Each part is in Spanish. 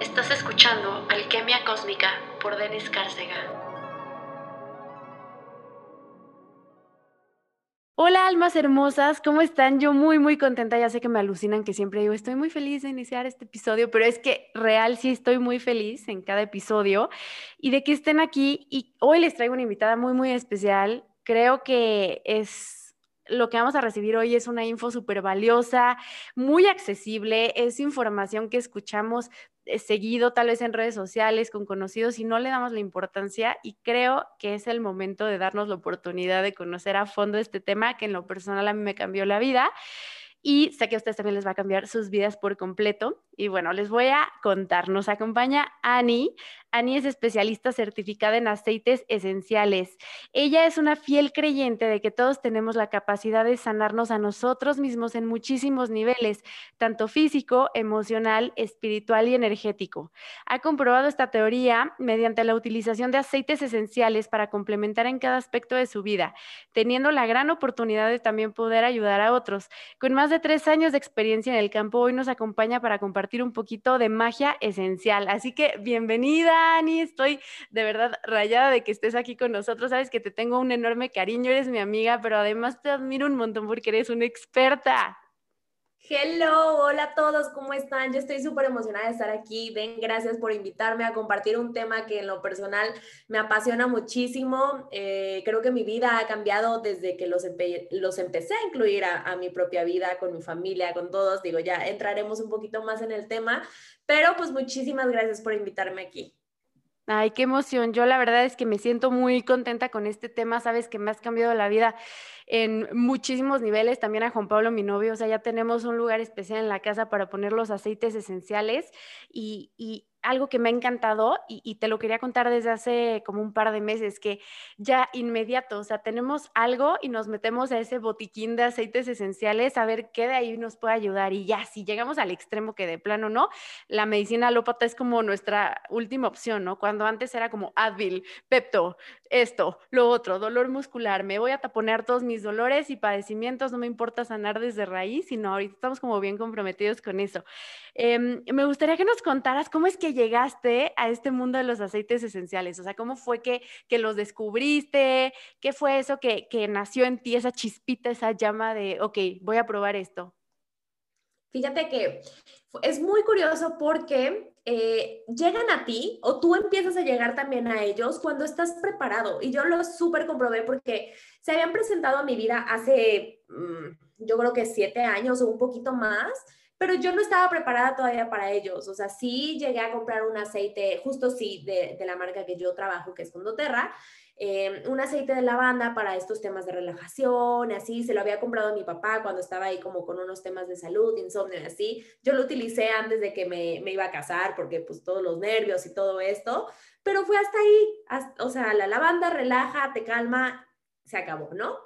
Estás escuchando Alquimia Cósmica por Denis Cárcega. Hola almas hermosas, ¿cómo están? Yo muy muy contenta, ya sé que me alucinan que siempre digo, estoy muy feliz de iniciar este episodio, pero es que real sí estoy muy feliz en cada episodio y de que estén aquí y hoy les traigo una invitada muy muy especial. Creo que es lo que vamos a recibir hoy es una info súper valiosa, muy accesible, es información que escuchamos seguido tal vez en redes sociales con conocidos y no le damos la importancia y creo que es el momento de darnos la oportunidad de conocer a fondo este tema que en lo personal a mí me cambió la vida y sé que a ustedes también les va a cambiar sus vidas por completo. Y bueno, les voy a contar. Nos acompaña Ani. Ani es especialista certificada en aceites esenciales. Ella es una fiel creyente de que todos tenemos la capacidad de sanarnos a nosotros mismos en muchísimos niveles, tanto físico, emocional, espiritual y energético. Ha comprobado esta teoría mediante la utilización de aceites esenciales para complementar en cada aspecto de su vida, teniendo la gran oportunidad de también poder ayudar a otros. Con más de tres años de experiencia en el campo, hoy nos acompaña para compartir un poquito de magia esencial. Así que bienvenida Ani, estoy de verdad rayada de que estés aquí con nosotros. Sabes que te tengo un enorme cariño, eres mi amiga, pero además te admiro un montón porque eres una experta. Hello, hola a todos, ¿cómo están? Yo estoy súper emocionada de estar aquí. Den gracias por invitarme a compartir un tema que en lo personal me apasiona muchísimo. Eh, creo que mi vida ha cambiado desde que los, los empecé a incluir a, a, mi propia vida, con mi familia, con todos. Digo, ya entraremos un poquito más en el tema, pero pues muchísimas gracias por invitarme aquí. Ay, qué emoción. Yo la verdad es que me siento muy contenta con este tema. Sabes que me has cambiado la vida en muchísimos niveles. También a Juan Pablo, mi novio. O sea, ya tenemos un lugar especial en la casa para poner los aceites esenciales y, y algo que me ha encantado y, te lo quería contar desde hace como un par de meses, que ya inmediato, o sea, tenemos algo y nos metemos a ese botiquín de aceites esenciales a ver qué de ahí nos puede ayudar. Y ya, si llegamos al extremo que de plano no, la medicina alópata es como nuestra última opción, ¿no? Cuando antes era como Advil, Pepto, esto, lo otro, dolor muscular, me voy a taponear todos mis dolores y padecimientos, no me importa sanar desde raíz, sino ahorita estamos como bien comprometidos con eso. Em, me gustaría que nos contaras cómo es que llegaste a este mundo de los aceites esenciales, o sea, cómo fue que, que los descubriste, qué fue eso que, que nació en ti, esa chispita, esa llama de, ok, voy a probar esto. Fíjate que es muy curioso porque eh, llegan a ti o tú empiezas a llegar también a ellos cuando estás preparado. Y yo lo súper comprobé porque se habían presentado a mi vida hace, mm, yo creo que siete años o un poquito más, pero yo no estaba preparada todavía para ellos. O sea, sí llegué a comprar un aceite, justo sí, de, la marca que yo trabajo, que es Condoterra, eh, un aceite de lavanda para estos temas de relajación, así, se lo había comprado a mi papá cuando estaba ahí como con unos temas de salud, insomnio así. Yo lo utilicé antes de que me, me, iba a casar porque pues todos los nervios y todo esto, pero fue hasta ahí, o sea, la lavanda relaja, te calma, se acabó, ¿no?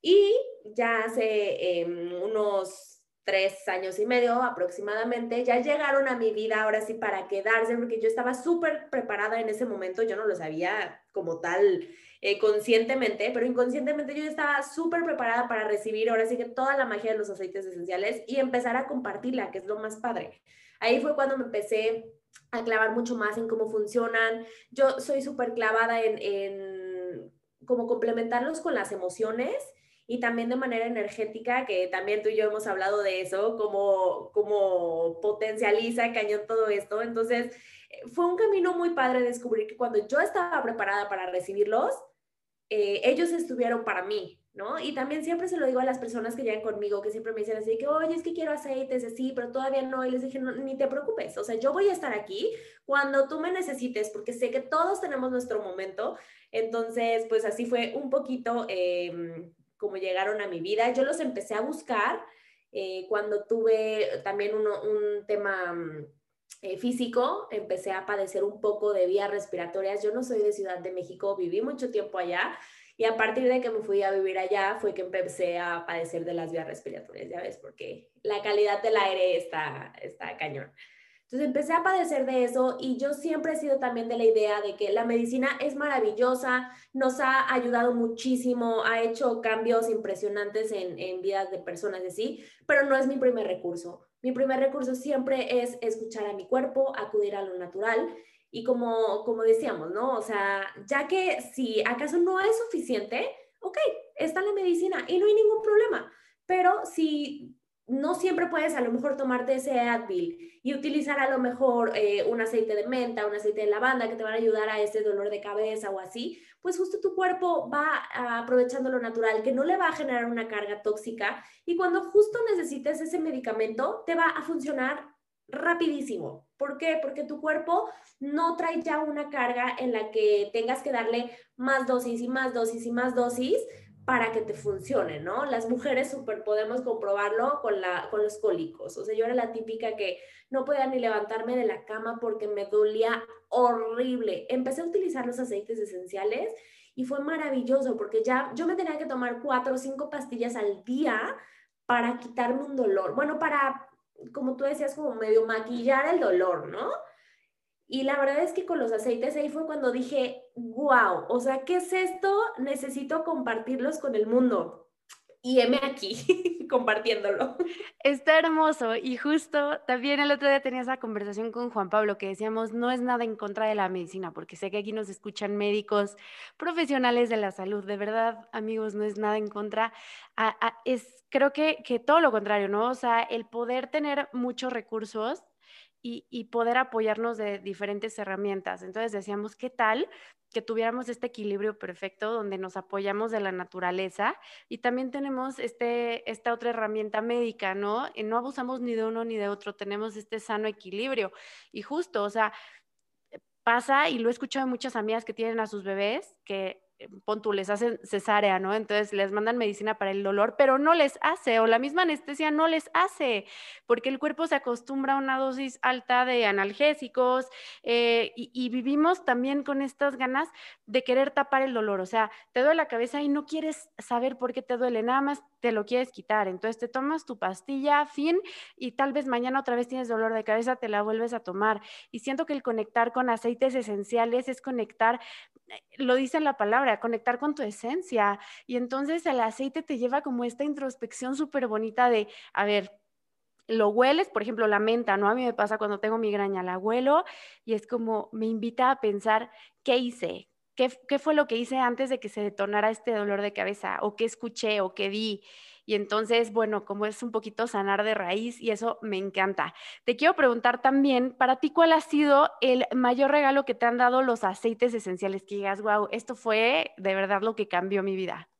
Y ya hace em, unos tres años y medio aproximadamente, ya llegaron a mi vida ahora sí para quedarse, porque yo estaba súper preparada en ese momento, yo no lo sabía como tal eh, conscientemente, pero inconscientemente yo estaba súper preparada para recibir ahora sí que toda la magia de los aceites esenciales y empezar a compartirla, que es lo más padre. Ahí fue cuando me empecé a clavar mucho más en cómo funcionan. Yo soy súper clavada en, en cómo complementarlos con las emociones y también de manera energética, que también tú y yo hemos hablado de eso, cómo, cómo potencializa cañón todo esto. Entonces, eh, fue un camino muy padre descubrir que cuando yo estaba preparada para recibirlos, eh, ellos estuvieron para mí, ¿no? Y también siempre se lo digo a las personas que llegan conmigo, que siempre me dicen así, que, oye, es que quiero aceites, así, pero todavía no. Y les dije, no, ni te preocupes, o sea, yo voy a estar aquí cuando tú me necesites, porque sé que todos tenemos nuestro momento. Entonces, pues así fue un poquito eh, como llegaron a mi vida. Yo los empecé a buscar eh, cuando tuve también un tema mm, eh, físico, empecé a padecer un poco de vías respiratorias. Yo no soy de Ciudad de México, viví mucho tiempo allá y a partir de que me fui a vivir allá fue que empecé a padecer de las vías respiratorias, ya ves, porque la calidad del aire está, está cañón. Entonces empecé a padecer de eso y yo siempre he sido también de la idea de que la medicina es maravillosa, nos ha ayudado muchísimo, ha hecho cambios impresionantes en, en vidas de personas así, pero no es mi primer recurso. mi primer recurso siempre es escuchar a mi cuerpo, acudir a lo natural. Y como, como decíamos, ¿no? O sea, ya que si acaso no es suficiente, ok, está la medicina y no hay ningún problema. Pero si no siempre puedes a lo mejor tomarte ese Advil y utilizar a lo mejor eh, un aceite de menta, un aceite de lavanda que te van a ayudar a ese dolor de cabeza o así, pues justo tu cuerpo va aprovechando lo natural, que no le va a generar una carga tóxica y cuando justo necesites ese medicamento, te va a funcionar rapidísimo. ¿Por qué? Porque tu cuerpo no trae ya una carga en la que tengas que darle más dosis y más dosis y más dosis para que te funcione, ¿no? Las mujeres súper podemos comprobarlo con, la, con los cólicos. O sea, yo era la típica que no podía ni levantarme de la cama porque me dolía horrible. Empecé a utilizar los aceites esenciales y fue maravilloso porque ya yo me tenía que tomar cuatro o cinco pastillas al día para quitarme un dolor. Bueno, para, como tú decías, como medio maquillar el dolor, ¿no? Y la verdad es que con los aceites ahí fue cuando dije, wow, o sea, ¿qué es esto? Necesito compartirlos con el mundo. Y heme aquí compartiéndolo. Está hermoso. Y justo también el otro día tenía esa conversación con Juan Pablo que decíamos, no es nada en contra de la medicina, porque sé que aquí nos escuchan médicos profesionales de la salud. De verdad, amigos, no es nada en contra. es, creo que, que todo lo contrario, ¿no? O sea, el poder tener muchos recursos y, poder apoyarnos de diferentes herramientas. Entonces decíamos, ¿qué tal que tuviéramos este equilibrio perfecto donde nos apoyamos de la naturaleza y también tenemos este, esta otra herramienta médica, ¿no? Y no abusamos ni de uno ni de otro, tenemos este sano equilibrio. Y justo, o sea, pasa, y lo he escuchado de muchas amigas que tienen a sus bebés, que eh, pon tú, les hacen cesárea, ¿no? Entonces les mandan medicina para el dolor, pero no les hace, o la misma anestesia no les hace, porque el cuerpo se acostumbra a una dosis alta de analgésicos eh, y, vivimos también con estas ganas de querer tapar el dolor, o sea, te duele la cabeza y no quieres saber por qué te duele, nada más te lo quieres quitar, entonces te tomas tu pastilla, fin, y tal vez mañana otra vez tienes dolor de cabeza, te la vuelves a tomar. Y siento que el conectar con aceites esenciales es conectar, eh, lo dice la palabra, conectar con tu esencia. Y entonces el aceite te lleva como esta introspección súper bonita de, a ver, lo hueles, por ejemplo, la menta, ¿no? A mí me pasa cuando tengo migraña, la huelo y es como me invita a pensar, ¿qué hice? ¿Qué, ¿Qué fue lo que hice antes de que se detonara este dolor de cabeza? ¿O qué escuché? ¿O qué vi? Y entonces, bueno, como es un poquito sanar de raíz y eso me encanta. Te quiero preguntar también, para ti, ¿cuál ha sido el mayor regalo que te han dado los aceites esenciales? Que digas, wow, esto fue de verdad lo que cambió mi vida.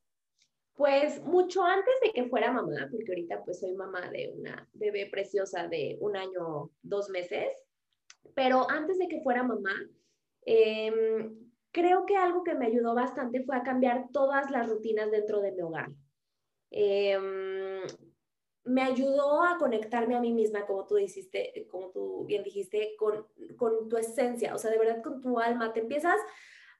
Pues mucho antes de que fuera mamá, porque ahorita pues soy mamá de una bebé preciosa de un año, dos meses, pero antes de que fuera mamá, em, creo que algo que me ayudó bastante fue a cambiar todas las rutinas dentro de mi hogar. Em, me ayudó a conectarme a mí misma, como tú, dijiste, como tú bien dijiste, con, con tu esencia, o sea, de verdad con tu alma. Te empiezas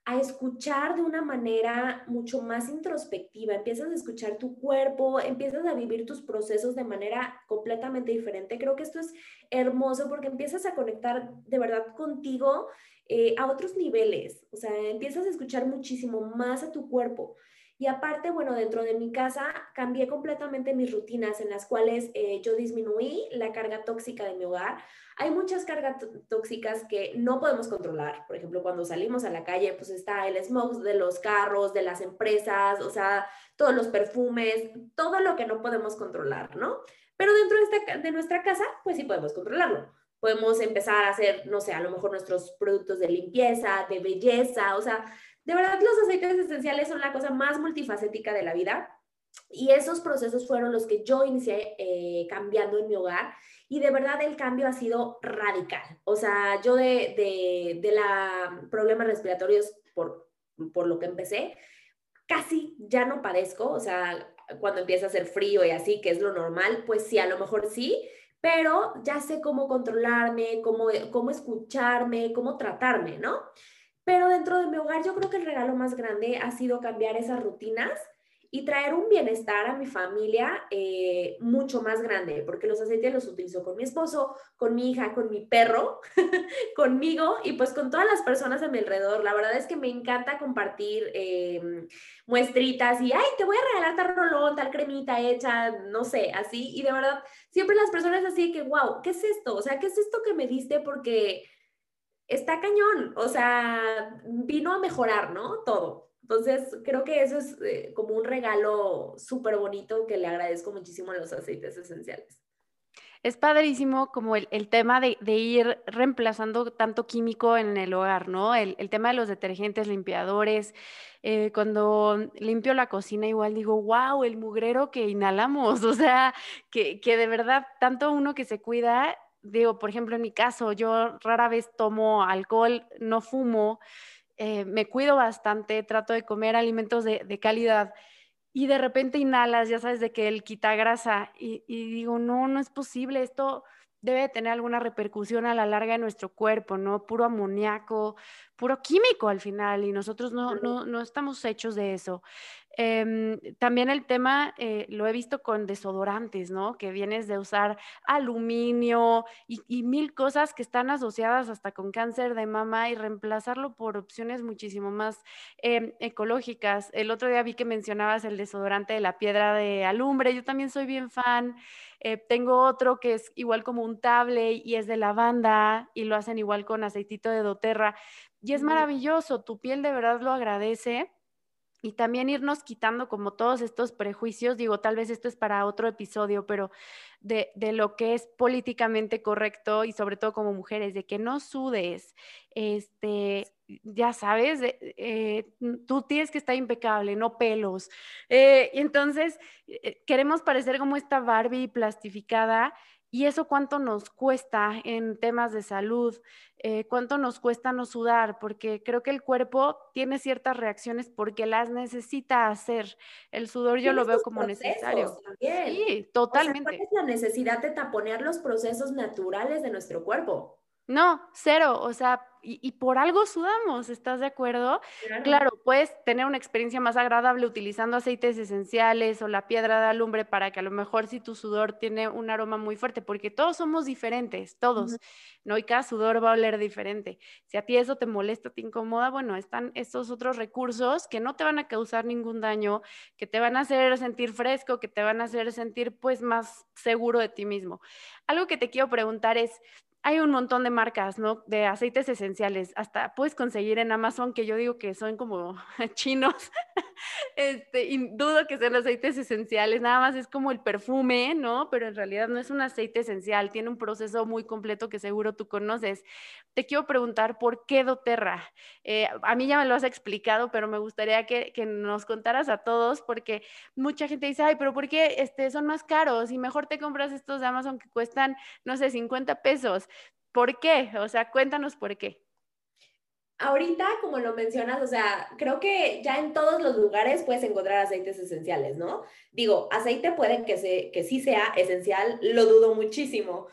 a escuchar de una manera mucho más introspectiva, empiezas a escuchar tu cuerpo, empiezas a vivir tus procesos de manera completamente diferente. Creo que esto es hermoso porque empiezas a conectar de verdad contigo eh, a otros niveles, o sea, empiezas a escuchar muchísimo más a tu cuerpo. Y aparte, bueno, dentro de mi casa cambié completamente mis rutinas en las cuales eh, yo disminuí la carga tóxica de mi hogar. Hay muchas cargas tóxicas que no podemos controlar. Por ejemplo, cuando salimos a la calle, pues está el smog de los carros, de las empresas, o sea, todos los perfumes, todo lo que no podemos controlar, ¿no? Pero dentro de, de nuestra casa, pues sí podemos controlarlo. Podemos empezar a hacer, no sé, a lo mejor nuestros productos de limpieza, de belleza, o sea, de verdad, los aceites esenciales son la cosa más multifacética de la vida. Y esos procesos fueron los que yo inicié eh, cambiando en mi hogar. Y de verdad el cambio ha sido radical. O sea, yo de, de, de la problemas respiratorios por, por lo que empecé, casi ya no padezco. O sea, cuando empieza a hacer frío y así, que es lo normal, pues sí, a lo mejor sí, pero ya sé cómo controlarme, cómo, cómo escucharme, cómo tratarme, ¿no? Pero dentro de mi hogar yo creo que el regalo más grande ha sido cambiar esas rutinas y traer un bienestar a mi familia eh, mucho más grande, porque los aceites los utilizo con mi esposo, con mi hija, con mi perro, conmigo y pues con todas las personas a mi alrededor. La verdad es que me encanta compartir eh, muestritas y, ay, te voy a regalar tal rolón, tal cremita hecha, no sé, así. Y de verdad, siempre las personas así que, wow, ¿qué es esto? O sea, ¿qué es esto que me diste? Porque está cañón, o sea, vino a mejorar, ¿no? Todo. Entonces, creo que eso es eh, como un regalo súper bonito que le agradezco muchísimo a los aceites esenciales. Es padrísimo como el, tema de, ir reemplazando tanto químico en el hogar, ¿no? El, tema de los detergentes, limpiadores. Eh, cuando limpio la cocina, igual digo, wow, el mugrero que inhalamos. O sea, que, que de verdad, tanto uno que se cuida, digo, por ejemplo, en mi caso, yo rara vez tomo alcohol, no fumo. Eh, me cuido bastante, trato de comer alimentos de, calidad y de repente inhalas, ya sabes, de que él quita grasa y, y, digo, no, no es posible, esto debe tener alguna repercusión a la larga en nuestro cuerpo, ¿no? Puro amoníaco, puro químico al final y nosotros no, no, no estamos hechos de eso. Em, también el tema eh, lo he visto con desodorantes, ¿no? Que vienes de usar aluminio y, mil cosas que están asociadas hasta con cáncer de mama y reemplazarlo por opciones muchísimo más em, ecológicas. El otro día vi que mencionabas el desodorante de la piedra de alumbre. Yo también soy bien fan. Eh, tengo otro que es igual como un table y es de lavanda y lo hacen igual con aceitito de doTERRA. Y es maravilloso, tu piel de verdad lo agradece y también irnos quitando como todos estos prejuicios, digo, tal vez esto es para otro episodio, pero de, lo que es políticamente correcto y sobre todo como mujeres, de que no sudes, este, ya sabes, eh, tú tienes que estar impecable, no pelos. Eh, entonces eh, queremos parecer como esta Barbie plastificada y eso cuánto nos cuesta en temas de salud, eh, cuánto nos cuesta no sudar, porque creo que el cuerpo tiene ciertas reacciones porque las necesita hacer. El sudor yo lo veo como necesario. Sí, totalmente. ¿Cuál es la necesidad de taponear los procesos naturales de nuestro cuerpo? No, cero. O sea, y, por algo sudamos, ¿estás de acuerdo? Claro. puedes tener una experiencia más agradable utilizando aceites esenciales o la piedra de alumbre para que a lo mejor si tu sudor tiene un aroma muy fuerte, porque todos somos diferentes, todos, ¿no? Y cada sudor va a oler diferente. Si a ti eso te molesta, te incomoda, bueno, están estos otros recursos que no te van a causar ningún daño, que te van a hacer sentir fresco, que te van a hacer sentir pues más seguro de ti mismo. Algo que te quiero preguntar es, hay un montón de marcas, ¿no? De aceites esenciales. Hasta puedes conseguir en Amazon, que yo digo que son como chinos. este, y dudo que sean aceites esenciales. Nada más es como el perfume, ¿no? Pero en realidad no es un aceite esencial. Tiene un proceso muy completo que seguro tú conoces. Te quiero preguntar, ¿por qué doTERRA? Eh, a mí ya me lo has explicado, pero me gustaría que, que, nos contaras a todos, porque mucha gente dice, ay, pero ¿por qué este, son más caros? Y mejor te compras estos de Amazon que cuestan, no sé, 50 pesos. ¿Por qué? O sea, cuéntanos por qué. Ahorita, como lo mencionas, o sea, creo que ya en todos los lugares puedes encontrar aceites esenciales, ¿no? Digo, aceite puede que, se, que sí sea esencial, lo dudo muchísimo.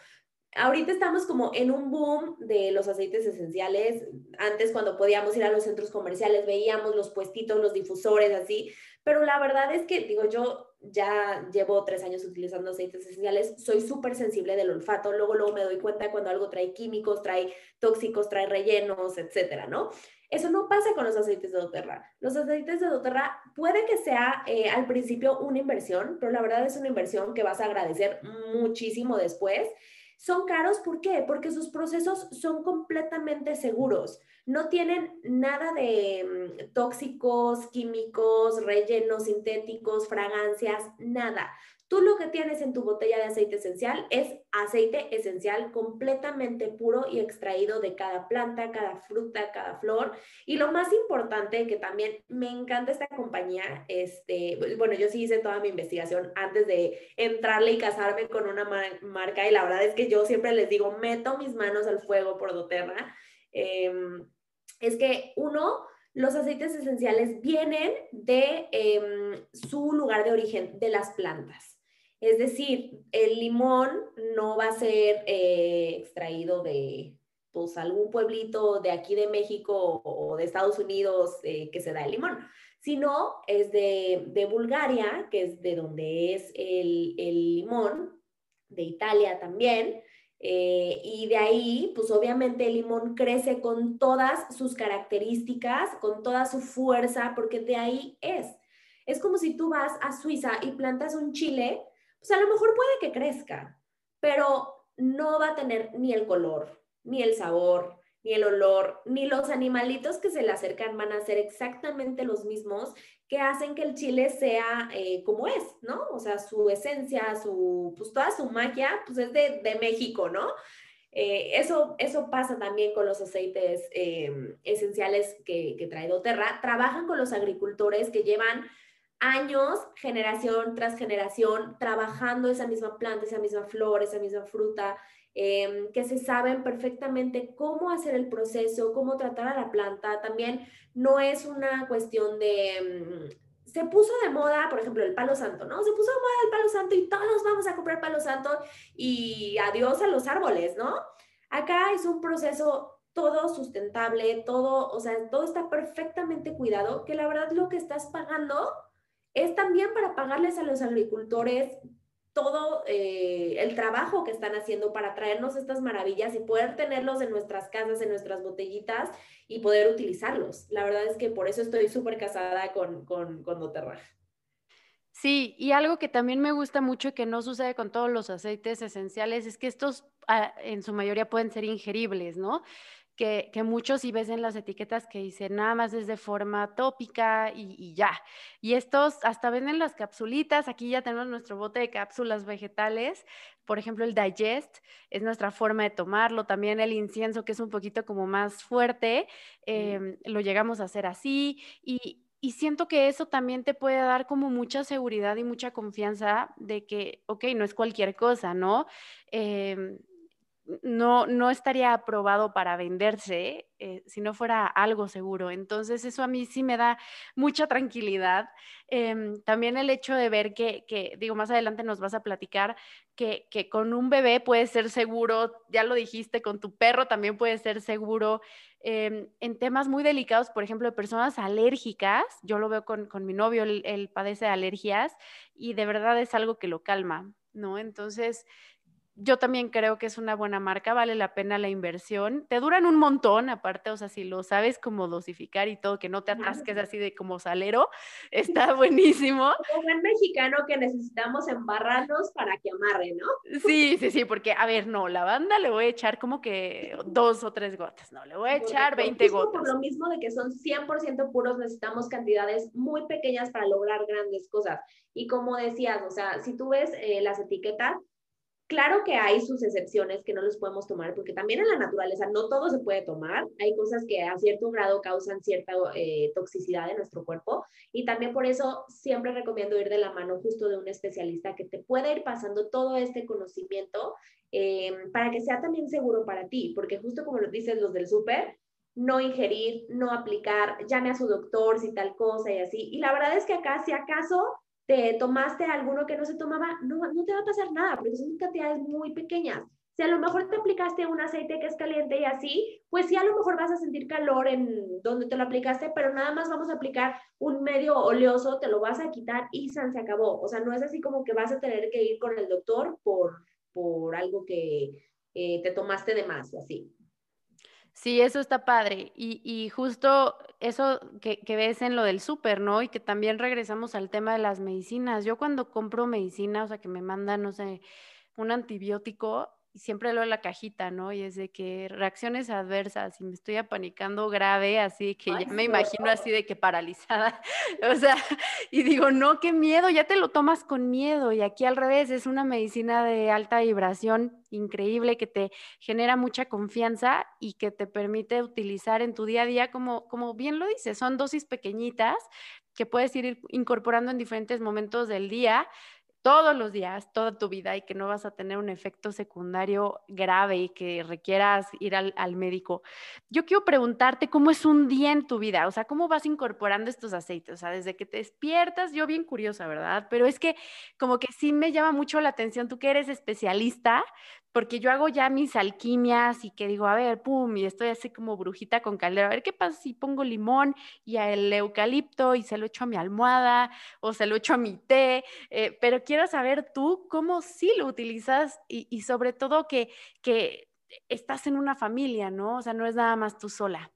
Ahorita estamos como en un boom de los aceites esenciales. Antes, cuando podíamos ir a los centros comerciales, veíamos los puestitos, los difusores, así. Pero la verdad es que, digo, yo ya llevo tres años utilizando aceites esenciales, soy súper sensible del olfato, luego, luego me doy cuenta cuando algo trae químicos, trae tóxicos, trae rellenos, etcétera, ¿no? Eso no pasa con los aceites de doTERRA. Los aceites de doTERRA puede que sea eh, al principio una inversión, pero la verdad es una inversión que vas a agradecer muchísimo después. Son caros, ¿por qué? Porque sus procesos son completamente seguros. No tienen nada de mm, tóxicos, químicos, rellenos sintéticos, fragancias, nada. Tú lo que tienes en tu botella de aceite esencial es aceite esencial completamente puro y extraído de cada planta, cada fruta, cada flor. Y lo más importante, que también me encanta esta compañía, este, bueno, yo sí hice toda mi investigación antes de entrarle y casarme con una marca y la verdad es que yo siempre les digo, meto mis manos al fuego por doTERRA. Em, es que uno, los aceites esenciales vienen de em, su lugar de origen, de las plantas. Es decir, el limón no va a ser eh, extraído de pues, algún pueblito de aquí de México o de Estados Unidos eh, que se da el limón, Si no, es de, Bulgaria, que es de donde es el, limón, de Italia también. Eh, y de ahí, pues obviamente el limón crece con todas sus características, con toda su fuerza, porque de ahí es. Es como si tú vas a Suiza y plantas un chile, pues a lo mejor puede que crezca, pero no va a tener ni el color, ni el sabor, ni el olor, ni los animalitos que se le acercan van a ser exactamente los mismos que hacen que el chile sea eh, como es, ¿no? O sea, su esencia, su, pues toda su magia, pues es de, de México, ¿no? Eh, eso, eso pasa también con los aceites em, esenciales que, que trae doTERRA. Trabajan con los agricultores que llevan años, generación tras generación, trabajando esa misma planta, esa misma flor, esa misma fruta, Em, que se saben perfectamente cómo hacer el proceso, cómo tratar a la planta. También no es una cuestión de... Mm, se puso de moda, por ejemplo, el palo santo, ¿no? Se puso de moda el palo santo y todos vamos a comprar palo santo y adiós a los árboles, ¿no? Acá es un proceso todo sustentable, todo, o sea, todo está perfectamente cuidado, que la verdad lo que estás pagando es también para pagarles a los agricultores todo eh, el trabajo que están haciendo para traernos estas maravillas y poder tenerlos en nuestras casas, en nuestras botellitas y poder utilizarlos. La verdad es que por eso estoy súper casada con, con, con Doterra. Sí, y algo que también me gusta mucho y que no sucede con todos los aceites esenciales es que estos ah, en su mayoría pueden ser ingeribles, ¿no? Que, muchos si ves en las etiquetas que dicen nada más es de forma tópica y, ya. Y estos hasta venden las capsulitas, aquí ya tenemos nuestro bote de cápsulas vegetales, por ejemplo el Digest es nuestra forma de tomarlo, también el incienso que es un poquito como más fuerte, em, lo llegamos a hacer así y, siento que eso también te puede dar como mucha seguridad y mucha confianza de que, ok, no es cualquier cosa, ¿no? Em, no, no estaría aprobado para venderse eh, si no fuera algo seguro. Entonces eso a mí sí me da mucha tranquilidad. Em, también el hecho de ver que, que, digo, más adelante nos vas a platicar que, que, con un bebé puede ser seguro, ya lo dijiste, con tu perro también puede ser seguro. Em, en temas muy delicados, por ejemplo, de personas alérgicas, yo lo veo con, con mi novio, él, padece de alergias y de verdad es algo que lo calma, ¿no? Entonces, yo también creo que es una buena marca, vale la pena la inversión. Te duran un montón, aparte, o sea, si lo sabes como dosificar y todo, que no te atasques así de como salero, está buenísimo. Como el mexicano que necesitamos embarrarnos para que amarre, ¿no? Sí, sí, sí, porque, a ver, no, la banda le voy a echar como que dos o tres gotas, no, le voy a echar 20 gotas. Por lo mismo de que son 100% puros, necesitamos cantidades muy pequeñas para lograr grandes cosas. Y como decías, o sea, si tú ves eh, las etiquetas, Claro que hay sus excepciones que no los podemos tomar, porque también en la naturaleza no todo se puede tomar. Hay cosas que a cierto grado causan cierta eh, toxicidad en nuestro cuerpo y también por eso siempre recomiendo ir de la mano justo de un especialista que te pueda ir pasando todo este conocimiento eh, para que sea también seguro para ti, porque justo como lo dicen los del súper, no ingerir, no aplicar, llame a su doctor si tal cosa y así. Y la verdad es que acá, si acaso te tomaste alguno que no se tomaba, no, no te va a pasar nada, porque son cantidades muy pequeñas. Si a lo mejor te aplicaste un aceite que es caliente y así, pues sí, a lo mejor vas a sentir calor en donde te lo aplicaste, pero nada más vamos a aplicar un medio oleoso, te lo vas a quitar y se acabó. O sea, no es así como que vas a tener que ir con el doctor por, por algo que eh, te tomaste de más así. Sí, eso está padre. Y, justo eso que, que, ves en lo del súper, ¿no? Y que también regresamos al tema de las medicinas. Yo cuando compro medicina, o sea, que me mandan, no sé, un antibiótico, y siempre leo la cajita, ¿no? Y es de que reacciones adversas y me estoy apanicando grave, así que ya me imagino así de que paralizada, o sea, y digo, no, qué miedo, ya te lo tomas con miedo y aquí al revés, es una medicina de alta vibración increíble que te genera mucha confianza y que te permite utilizar en tu día a día, como, como bien lo dices, son dosis pequeñitas que puedes ir incorporando en diferentes momentos del día todos los días, toda tu vida y que no vas a tener un efecto secundario grave y que requieras ir al, médico. Yo quiero preguntarte cómo es un día en tu vida, o sea, cómo vas incorporando estos aceites, o sea, desde que te despiertas, yo bien curiosa, ¿verdad? Pero es que como que sí me llama mucho la atención, tú que eres especialista, porque yo hago ya mis alquimias y que digo, a ver, pum, y estoy así como brujita con caldera, a ver qué pasa si pongo limón y el eucalipto y se lo echo a mi almohada o se lo echo a mi té, eh, pero quiero saber tú cómo sí lo utilizas y, y sobre todo que, que estás en una familia, ¿no? O sea, no es nada más tú sola.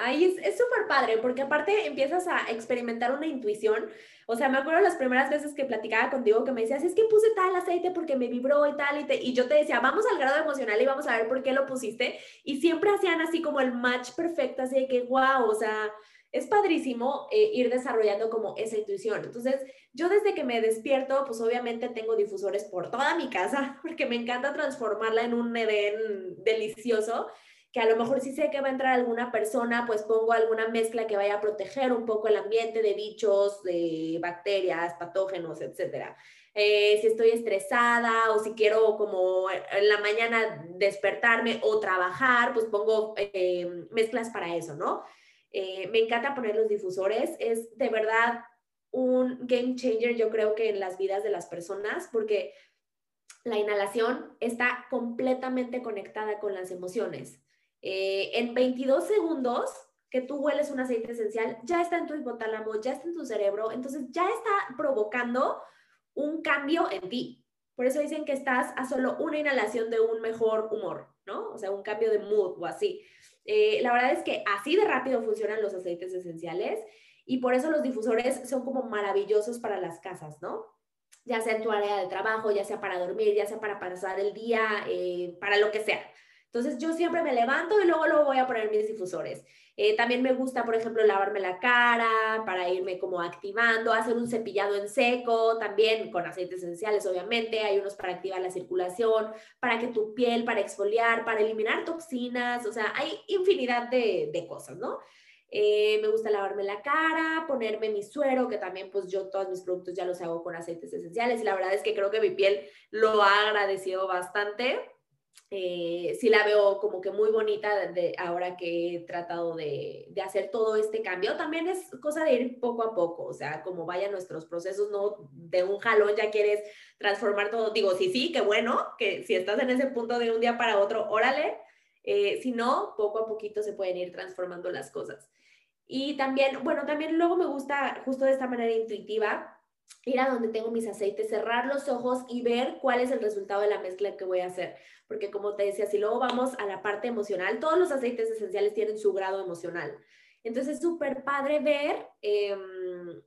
Ay, es súper padre, porque aparte empiezas a experimentar una intuición. O sea, me acuerdo las primeras veces que platicaba contigo que me decías, es que puse tal aceite porque me vibró y tal, y, y yo te decía, vamos al grado emocional y vamos a ver por qué lo pusiste. Y siempre hacían así como el match perfecto, así de que, wow, o sea, es padrísimo eh, ir desarrollando como esa intuición. Entonces, yo desde que me despierto, pues obviamente tengo difusores por toda mi casa, porque me encanta transformarla en un Edén delicioso que a lo mejor si sé que va a entrar alguna persona, pues pongo alguna mezcla que vaya a proteger un poco el ambiente de bichos, de bacterias, patógenos, etcétera. Eh, si estoy estresada o si quiero como en la mañana despertarme o trabajar, pues pongo eh, mezclas para eso, ¿no? Eh, me encanta poner los difusores, es de verdad un game changer, yo creo que en las vidas de las personas, porque la inhalación está completamente conectada con las emociones. Eh, en 22 segundos que tú hueles un aceite esencial, ya está en tu hipotálamo, ya está en tu cerebro, entonces ya está provocando un cambio en ti. Por eso dicen que estás a solo una inhalación de un mejor humor, ¿no? O sea, un cambio de mood o así. Eh, la verdad es que así de rápido funcionan los aceites esenciales y por eso los difusores son como maravillosos para las casas, ¿no? Ya sea en tu área de trabajo, ya sea para dormir, ya sea para pasar el día, eh, para lo que sea. Entonces yo siempre me levanto y luego luego voy a poner mis difusores. Eh, también me gusta, por ejemplo, lavarme la cara para irme como activando, hacer un cepillado en seco, también con aceites esenciales, obviamente. Hay unos para activar la circulación, para que tu piel, para exfoliar, para eliminar toxinas, o sea, hay infinidad de, de cosas, ¿no? Eh, me gusta lavarme la cara, ponerme mi suero, que también pues yo todos mis productos ya los hago con aceites esenciales y la verdad es que creo que mi piel lo ha agradecido bastante eh, sí la veo como que muy bonita de, ahora que he tratado de, de, hacer todo este cambio. También es cosa de ir poco a poco, o sea, como vayan nuestros procesos, no de un jalón ya quieres transformar todo. Digo, sí, sí, qué bueno, que si estás en ese punto de un día para otro, órale. Eh, si no, poco a poquito se pueden ir transformando las cosas. Y también, bueno, también luego me gusta justo de esta manera intuitiva ir a donde tengo mis aceites, cerrar los ojos y ver cuál es el resultado de la mezcla que voy a hacer. Porque como te decía, si luego vamos a la parte emocional, todos los aceites esenciales tienen su grado emocional. Entonces es súper padre ver em,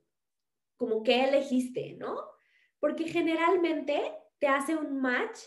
como qué elegiste, ¿no? Porque generalmente te hace un match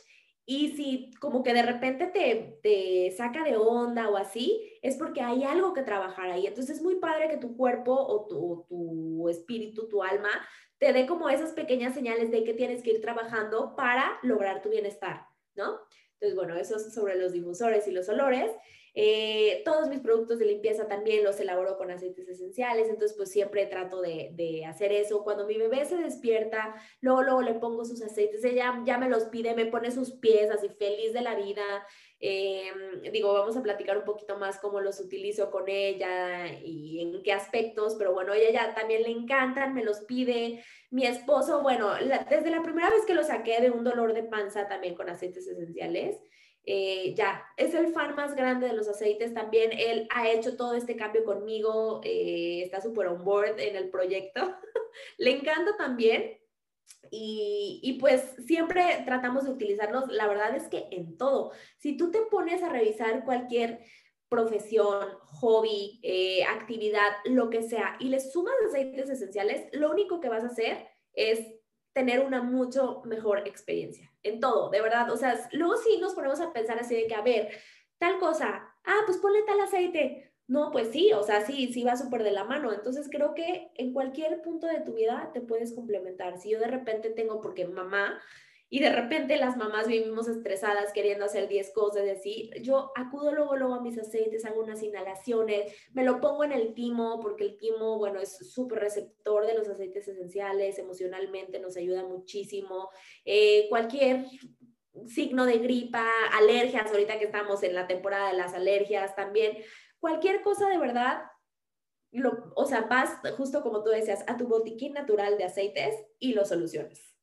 y si como que de repente te, te, saca de onda o así, es porque hay algo que trabajar ahí. Entonces es muy padre que tu cuerpo o tu, tu espíritu, tu alma, te dé como esas pequeñas señales de que tienes que ir trabajando para lograr tu bienestar, ¿no? Entonces, bueno, eso es sobre los difusores y los olores. Eh, todos mis productos de limpieza también los elaboro con aceites esenciales, entonces pues siempre trato de, de, hacer eso. Cuando mi bebé se despierta, luego, luego le pongo sus aceites, ella ya me los pide, me pone sus pies así feliz de la vida. Eh, digo, vamos a platicar un poquito más cómo los utilizo con ella y en qué aspectos, pero bueno, ella ya también le encantan, me los pide. Mi esposo, bueno, desde la primera vez que lo saqué de un dolor de panza también con aceites esenciales, eh, ya, es el fan más grande de los aceites también. Él ha hecho todo este cambio conmigo, eh, está súper on board en el proyecto. Le encanta también. Y, y, pues siempre tratamos de utilizarlos, la verdad es que en todo. Si tú te pones a revisar cualquier profesión, hobby, eh, actividad, lo que sea, y le sumas aceites esenciales, lo único que vas a hacer es tener una mucho mejor experiencia en todo, de verdad. O sea, luego sí nos ponemos a pensar así de que, a ver, tal cosa, ah, pues ponle tal aceite. No, pues sí, o sea, sí, sí va súper de la mano. Entonces creo que en cualquier punto de tu vida te puedes complementar. Si yo de repente tengo, porque mamá y de repente las mamás vivimos estresadas queriendo hacer 10 cosas y así, yo acudo luego, luego a mis aceites, hago unas inhalaciones, me lo pongo en el timo, porque el timo, bueno, es súper receptor de los aceites esenciales, emocionalmente nos ayuda muchísimo. Eh, cualquier signo de gripa, alergias, ahorita que estamos en la temporada de las alergias también, cualquier cosa de verdad, lo, o sea, vas justo como tú decías, a tu botiquín natural de aceites y lo soluciones.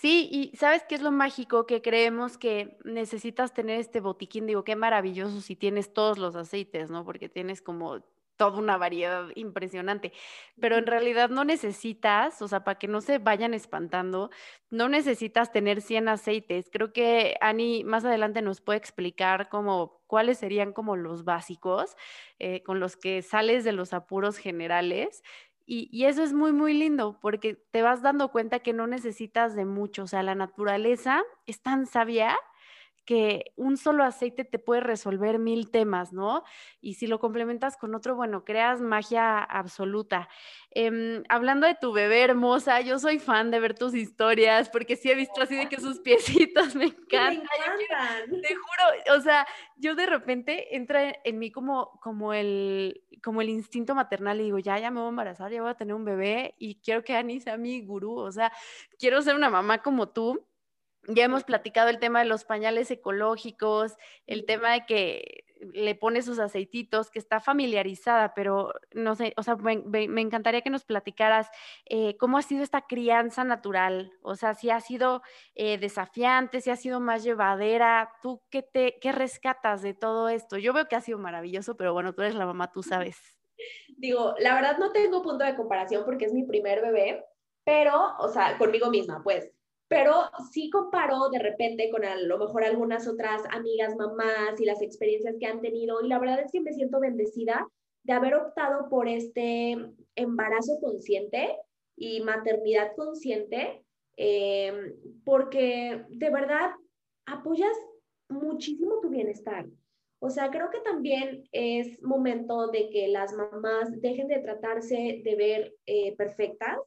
Sí, y ¿sabes qué es lo mágico? Que creemos que necesitas tener este botiquín. Digo, qué maravilloso si tienes todos los aceites, ¿no? Porque tienes como toda una variedad impresionante, pero en realidad no necesitas, o sea, para que no se vayan espantando, no necesitas tener 100 aceites. Creo que Ani más adelante nos puede explicar como cuáles serían como los básicos eh, con los que sales de los apuros generales. Y, y eso es muy, muy lindo porque te vas dando cuenta que no necesitas de mucho, o sea, la naturaleza es tan sabia que un solo aceite te puede resolver mil temas, ¿no? Y si lo complementas con otro, bueno, creas magia absoluta. Em, hablando de tu bebé hermosa, yo soy fan de ver tus historias porque sí he visto así de que sus piecitos me encantan. te juro, o sea, yo de repente entra en mí como, como, el, como el instinto maternal y digo, ya, ya me voy a embarazar, ya voy a tener un bebé y quiero que Ani sea mi gurú, o sea, quiero ser una mamá como tú ya hemos platicado el tema de los pañales ecológicos, el tema de que le pone sus aceititos, que está familiarizada, pero no sé, o sea, me, encantaría que nos platicaras eh, cómo ha sido esta crianza natural, o sea, si ha sido eh, desafiante, si ha sido más llevadera, tú qué, te, qué rescatas de todo esto. Yo veo que ha sido maravilloso, pero bueno, tú eres la mamá, tú sabes. Digo, la verdad no tengo punto de comparación porque es mi primer bebé, pero, o sea, conmigo misma, pues pero sí comparo de repente con a lo mejor algunas otras amigas, mamás y las experiencias que han tenido y la verdad es que me siento bendecida de haber optado por este embarazo consciente y maternidad consciente, eh, porque de verdad apoyas muchísimo tu bienestar. O sea, creo que también es momento de que las mamás dejen de tratarse de ver eh, perfectas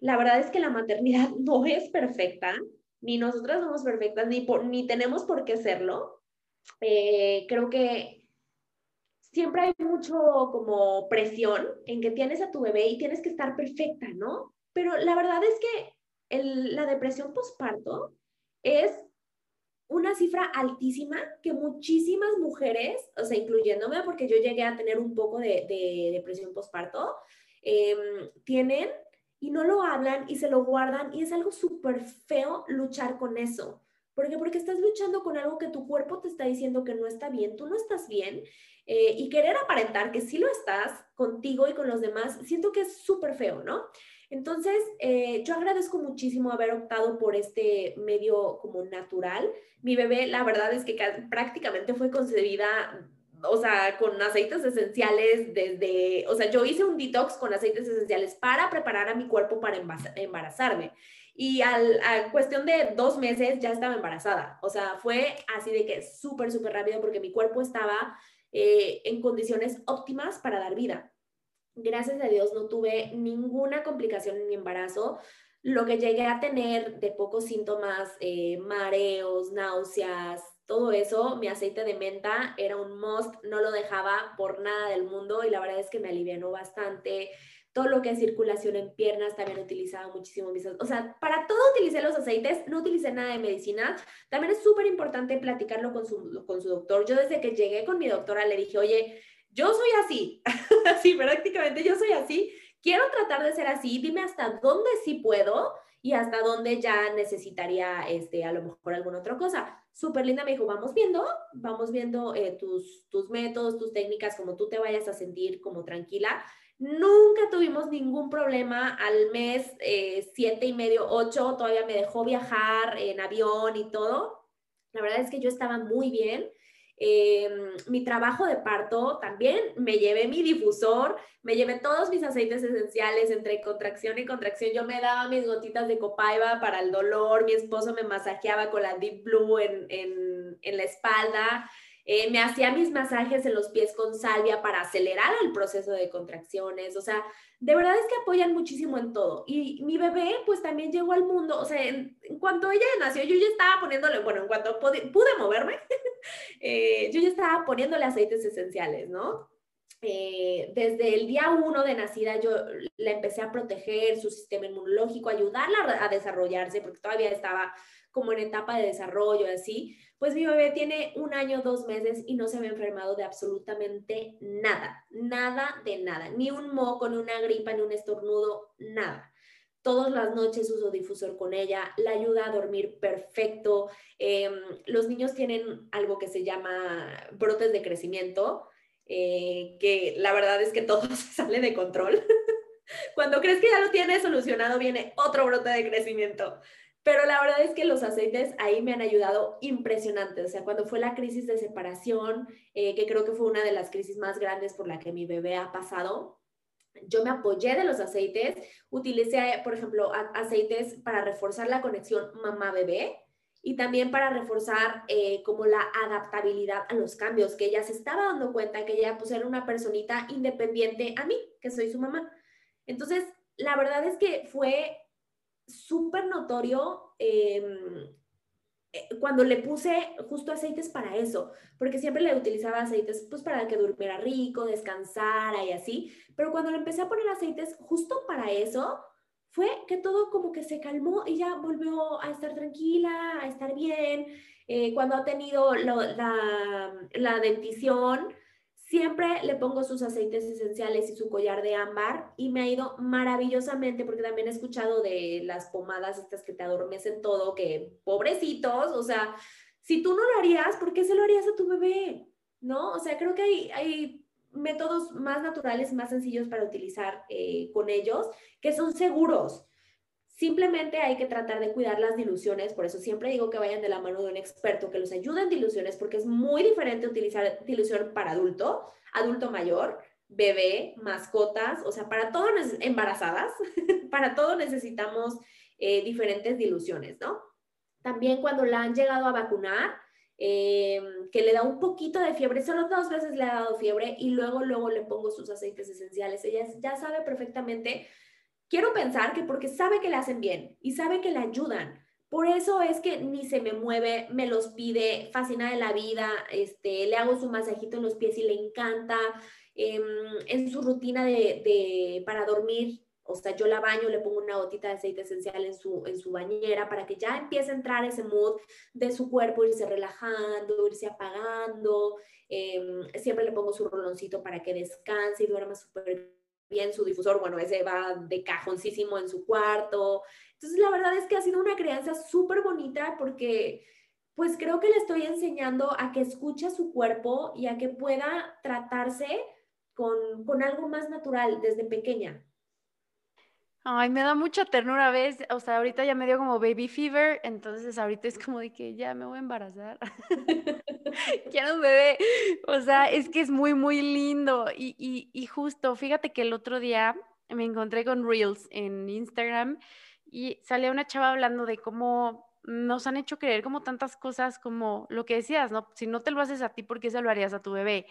la verdad es que la maternidad no es perfecta, ni nosotras somos perfectas, ni, ni tenemos por qué serlo. Eh, creo que siempre hay mucho como presión en que tienes a tu bebé y tienes que estar perfecta, ¿no? Pero la verdad es que la depresión postparto es una cifra altísima que muchísimas mujeres, o sea, incluyéndome, porque yo llegué a tener un poco de, depresión postparto, em, tienen y no lo hablan y se lo guardan y es algo súper feo luchar con eso. ¿Por qué? Porque estás luchando con algo que tu cuerpo te está diciendo que no está bien, tú no estás bien eh, y querer aparentar que sí lo estás contigo y con los demás, siento que es súper feo, ¿no? Entonces, eh, yo agradezco muchísimo haber optado por este medio como natural. Mi bebé, la verdad es que prácticamente fue concebida o sea, con aceites esenciales desde, o sea, yo hice un detox con aceites esenciales para preparar a mi cuerpo para embarazarme. Y al, a cuestión de dos meses ya estaba embarazada. O sea, fue así de que súper, súper rápido porque mi cuerpo estaba eh, en condiciones óptimas para dar vida. Gracias a Dios no tuve ninguna complicación en mi embarazo. Lo que llegué a tener de pocos síntomas, eh, mareos, náuseas, todo eso, mi aceite de menta era un must, no lo dejaba por nada del mundo y la verdad es que me alivianó bastante. Todo lo que es circulación en piernas también utilizaba muchísimo mis, o sea, para todo utilicé los aceites, no utilicé nada de medicina. También es súper importante platicarlo con su, con su doctor. Yo desde que llegué con mi doctora le dije, oye, yo soy así, así prácticamente yo soy así, quiero tratar de ser así, dime hasta dónde sí puedo y hasta dónde ya necesitaría, este, a lo mejor alguna otra cosa. Súper linda, me dijo, vamos viendo, vamos viendo eh, tus, tus métodos, tus técnicas, como tú te vayas a sentir como tranquila. Nunca tuvimos ningún problema. Al mes eh, siete y medio, ocho, todavía me dejó viajar en avión y todo. La verdad es que yo estaba muy bien. Em, mi trabajo de parto también me llevé mi difusor, me llevé todos mis aceites esenciales entre contracción y contracción. Yo me daba mis gotitas de copaiba para el dolor, mi esposo me masajeaba con la Deep Blue en, en, en la espalda. Eh, me hacía mis masajes en los pies con salvia para acelerar el proceso de contracciones, o sea, de verdad es que apoyan muchísimo en todo. Y mi bebé, pues también llegó al mundo, o sea, en, cuanto ella nació, yo ya estaba poniéndole, bueno, en cuanto pude, moverme, eh, yo ya estaba poniéndole aceites esenciales, ¿no? Eh, desde el día uno de nacida yo la empecé a proteger su sistema inmunológico, ayudarla a desarrollarse, porque todavía estaba como en etapa de desarrollo, así, pues mi bebé tiene un año, dos meses y no se había enfermado de absolutamente nada, nada de nada, ni un moco, ni una gripa, ni un estornudo, nada. todas las noches uso difusor con ella, la ayuda a dormir perfecto. Em, los niños tienen algo que se llama brotes de crecimiento, eh, que la verdad es que todo se sale de control. Cuando crees que ya lo tienes solucionado, viene otro brote de crecimiento. Pero la verdad es que los aceites ahí me han ayudado impresionante. O sea, cuando fue la crisis de separación, eh, que creo que fue una de las crisis más grandes por la que mi bebé ha pasado, yo me apoyé de los aceites, utilicé, por ejemplo, aceites para reforzar la conexión mamá-bebé y también para reforzar eh, como la adaptabilidad a los cambios, que ella se estaba dando cuenta que ella pues era una personita independiente a mí, que soy su mamá. Entonces, la verdad es que fue súper notorio em, eh, cuando le puse justo aceites para eso, porque siempre le utilizaba aceites pues para que durmiera rico, descansara y así, pero cuando le empecé a poner aceites justo para eso, fue que todo como que se calmó y ya volvió a estar tranquila, a estar bien. Eh, cuando ha tenido la, la dentición, Siempre le pongo sus aceites esenciales y su collar de ámbar y me ha ido maravillosamente porque también he escuchado de las pomadas estas que te adormecen todo, que pobrecitos, o sea, si tú no lo harías, ¿por qué se lo harías a tu bebé? ¿No? O sea, creo que hay, métodos más naturales, más sencillos para utilizar eh, con ellos, que son seguros. Simplemente hay que tratar de cuidar las diluciones, por eso siempre digo que vayan de la mano de un experto que los ayude en diluciones, porque es muy diferente utilizar dilución para adulto, adulto mayor, bebé, mascotas, o sea, para todo, embarazadas, para todo necesitamos eh, diferentes diluciones, ¿no? También cuando la han llegado a vacunar, eh, que le da un poquito de fiebre, solo dos veces le ha dado fiebre y luego, luego le pongo sus aceites esenciales. Ella ya sabe perfectamente Quiero pensar que porque sabe que le hacen bien y sabe que le ayudan. Por eso es que ni se me mueve, me los pide, fascina de la vida, este, le hago su masajito en los pies y le encanta. Em, en su rutina de, para dormir, o sea, yo la baño, le pongo una gotita de aceite esencial en su, en su bañera para que ya empiece a entrar ese mood de su cuerpo, irse relajando, irse apagando. Em, siempre le pongo su roloncito para que descanse y duerma súper bien su difusor, bueno, ese va de cajoncísimo en su cuarto. Entonces, la verdad es que ha sido una crianza súper bonita porque pues creo que le estoy enseñando a que escuche su cuerpo y a que pueda tratarse con, con algo más natural desde pequeña. Ay, me da mucha ternura, ¿ves? O sea, ahorita ya me dio como baby fever, entonces ahorita es como de que ya me voy a embarazar. Quiero un bebé. O sea, es que es muy, muy lindo. Y, y, y justo, fíjate que el otro día me encontré con Reels en Instagram y salía una chava hablando de cómo nos han hecho creer como tantas cosas como lo que decías, ¿no? Si no te lo haces a ti, ¿por qué se lo harías a tu bebé?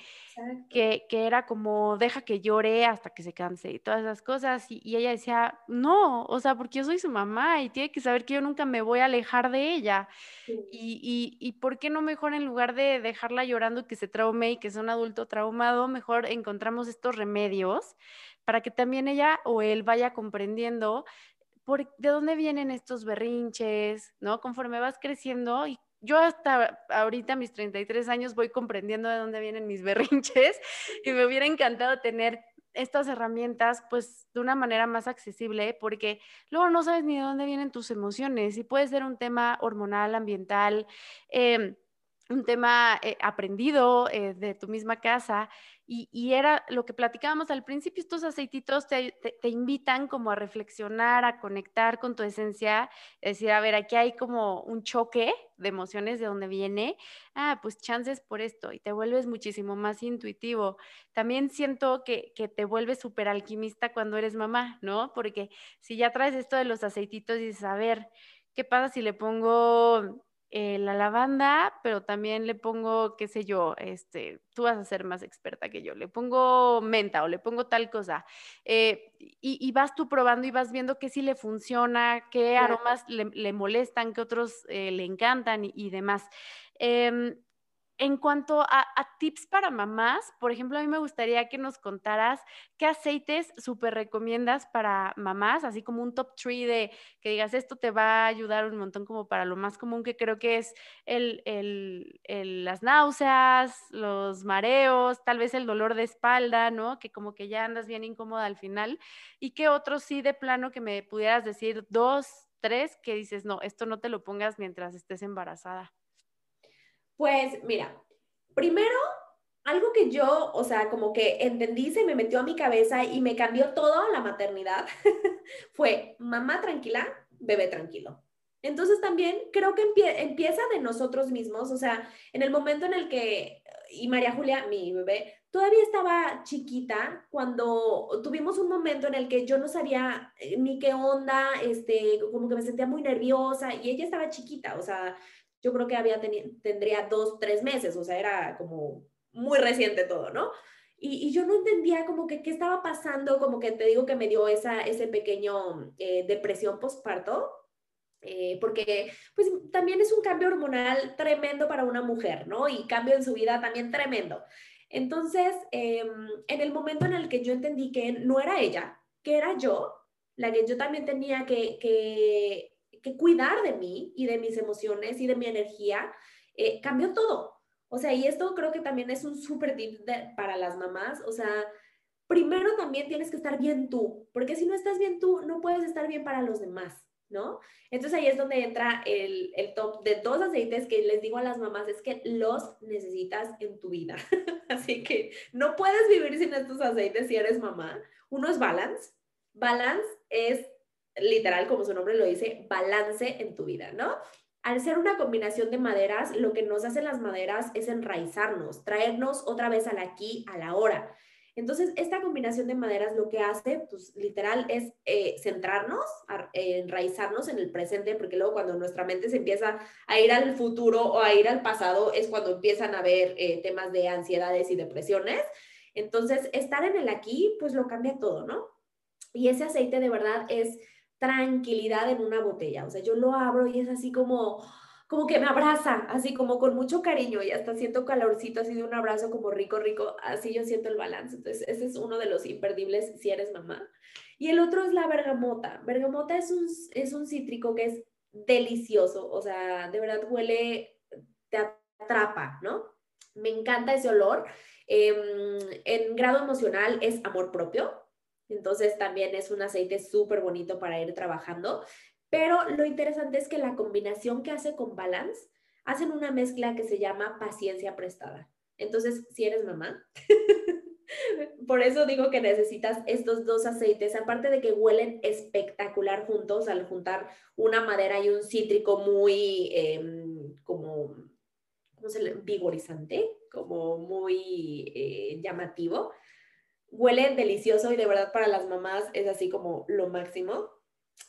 Que, que, era como, deja que llore hasta que se canse y todas esas cosas. Y, ella decía, no, o sea, porque yo soy su mamá y tiene que saber que yo nunca me voy a alejar de ella. Y, y, y, ¿por qué no mejor en lugar de dejarla llorando y que se traume y que sea un adulto traumado, mejor encontramos estos remedios para que también ella o él vaya comprendiendo de dónde vienen estos berrinches, ¿no? Conforme vas creciendo y yo hasta ahorita, mis 33 años, voy comprendiendo de dónde vienen mis berrinches y me hubiera encantado tener estas herramientas pues de una manera más accesible porque luego no sabes ni de dónde vienen tus emociones y puede ser un tema hormonal, ambiental, em, un tema eh, aprendido eh, de tu misma casa y, era lo que platicábamos al principio, estos aceititos te, invitan como a reflexionar, a conectar con tu esencia, es decir, a ver, aquí hay como un choque de emociones de dónde viene, ah, pues chances por esto y te vuelves muchísimo más intuitivo. También siento que, que te vuelves súper alquimista cuando eres mamá, ¿no? Porque si ya traes esto de los aceititos y dices, a ver, ¿qué pasa si le pongo eh, la lavanda, pero también le pongo, qué sé yo, este, tú vas a ser más experta que yo, le pongo menta o le pongo tal cosa. Eh, y, vas tú probando y vas viendo qué sí le funciona, qué aromas le, molestan, qué otros eh, le encantan y, demás. En cuanto a, tips para mamás, por ejemplo, a mí me gustaría que nos contaras qué aceites súper recomiendas para mamás, así como un top 3 de que digas, esto te va a ayudar un montón como para lo más común que creo que es el, las náuseas, los mareos, tal vez el dolor de espalda, ¿no? Que como que ya andas bien incómoda al final. Y qué otros sí de plano que me pudieras decir dos, tres, que dices, no, esto no te lo pongas mientras estés embarazada. Pues mira, primero, algo que yo, o sea, como que entendí, se me metió a mi cabeza y me cambió todo la maternidad, fue mamá tranquila, bebé tranquilo. Entonces también creo que empieza de nosotros mismos, o sea, en el momento en el que, y María Julia, mi bebé, todavía estaba chiquita cuando tuvimos un momento en el que yo no sabía eh, ni qué onda, este, como que me sentía muy nerviosa y ella estaba chiquita, o sea, yo creo que había tendría dos, tres meses, o sea, era como muy reciente todo, ¿no? Y, yo no entendía como que qué estaba pasando, como que te digo que me dio esa ese pequeño eh, depresión postparto, eh, porque pues también es un cambio hormonal tremendo para una mujer, ¿no? Y cambio en su vida también tremendo. Entonces, em, en el momento en el que yo entendí que no era ella, que era yo, la que yo también tenía que, que que cuidar de mí y de mis emociones y de mi energía, eh, cambió todo. O sea, y esto creo que también es un súper tip para las mamás. O sea, primero también tienes que estar bien tú, porque si no estás bien tú, no puedes estar bien para los demás, ¿no? Entonces ahí es donde entra el, el top de dos aceites que les digo a las mamás, es que los necesitas en tu vida. Así que no puedes vivir sin estos aceites si eres mamá. Uno es Balance. Balance es literal, como su nombre lo dice, balance en tu vida, ¿no? Al ser una combinación de maderas, lo que nos hacen las maderas es enraizarnos, traernos otra vez al aquí, a la hora. Entonces, esta combinación de maderas lo que hace, pues literal, es eh, centrarnos, enraizarnos en el presente, porque luego cuando nuestra mente se empieza a ir al futuro o a ir al pasado, es cuando empiezan a haber eh, temas de ansiedades y depresiones. Entonces, estar en el aquí, pues lo cambia todo, ¿no? Y ese aceite de verdad es tranquilidad en una botella. O sea, yo lo abro y es así como, como que me abraza, así como con mucho cariño y hasta siento calorcito así de un abrazo como rico, rico. Así yo siento el balance. Entonces, ese es uno de los imperdibles si eres mamá. Y el otro es la bergamota. Bergamota es un, es un cítrico que es delicioso. O sea, de verdad huele, te atrapa, ¿no? Me encanta ese olor. Em, en grado emocional es amor propio entonces también es un aceite súper bonito para ir trabajando. Pero lo interesante es que la combinación que hace con Balance, hacen una mezcla que se llama paciencia prestada. Entonces, si eres mamá, por eso digo que necesitas estos dos aceites, aparte de que huelen espectacular juntos al juntar una madera y un cítrico muy em, como, ¿cómo se le? Vigorizante, como muy eh, llamativo huele delicioso y de verdad para las mamás es así como lo máximo.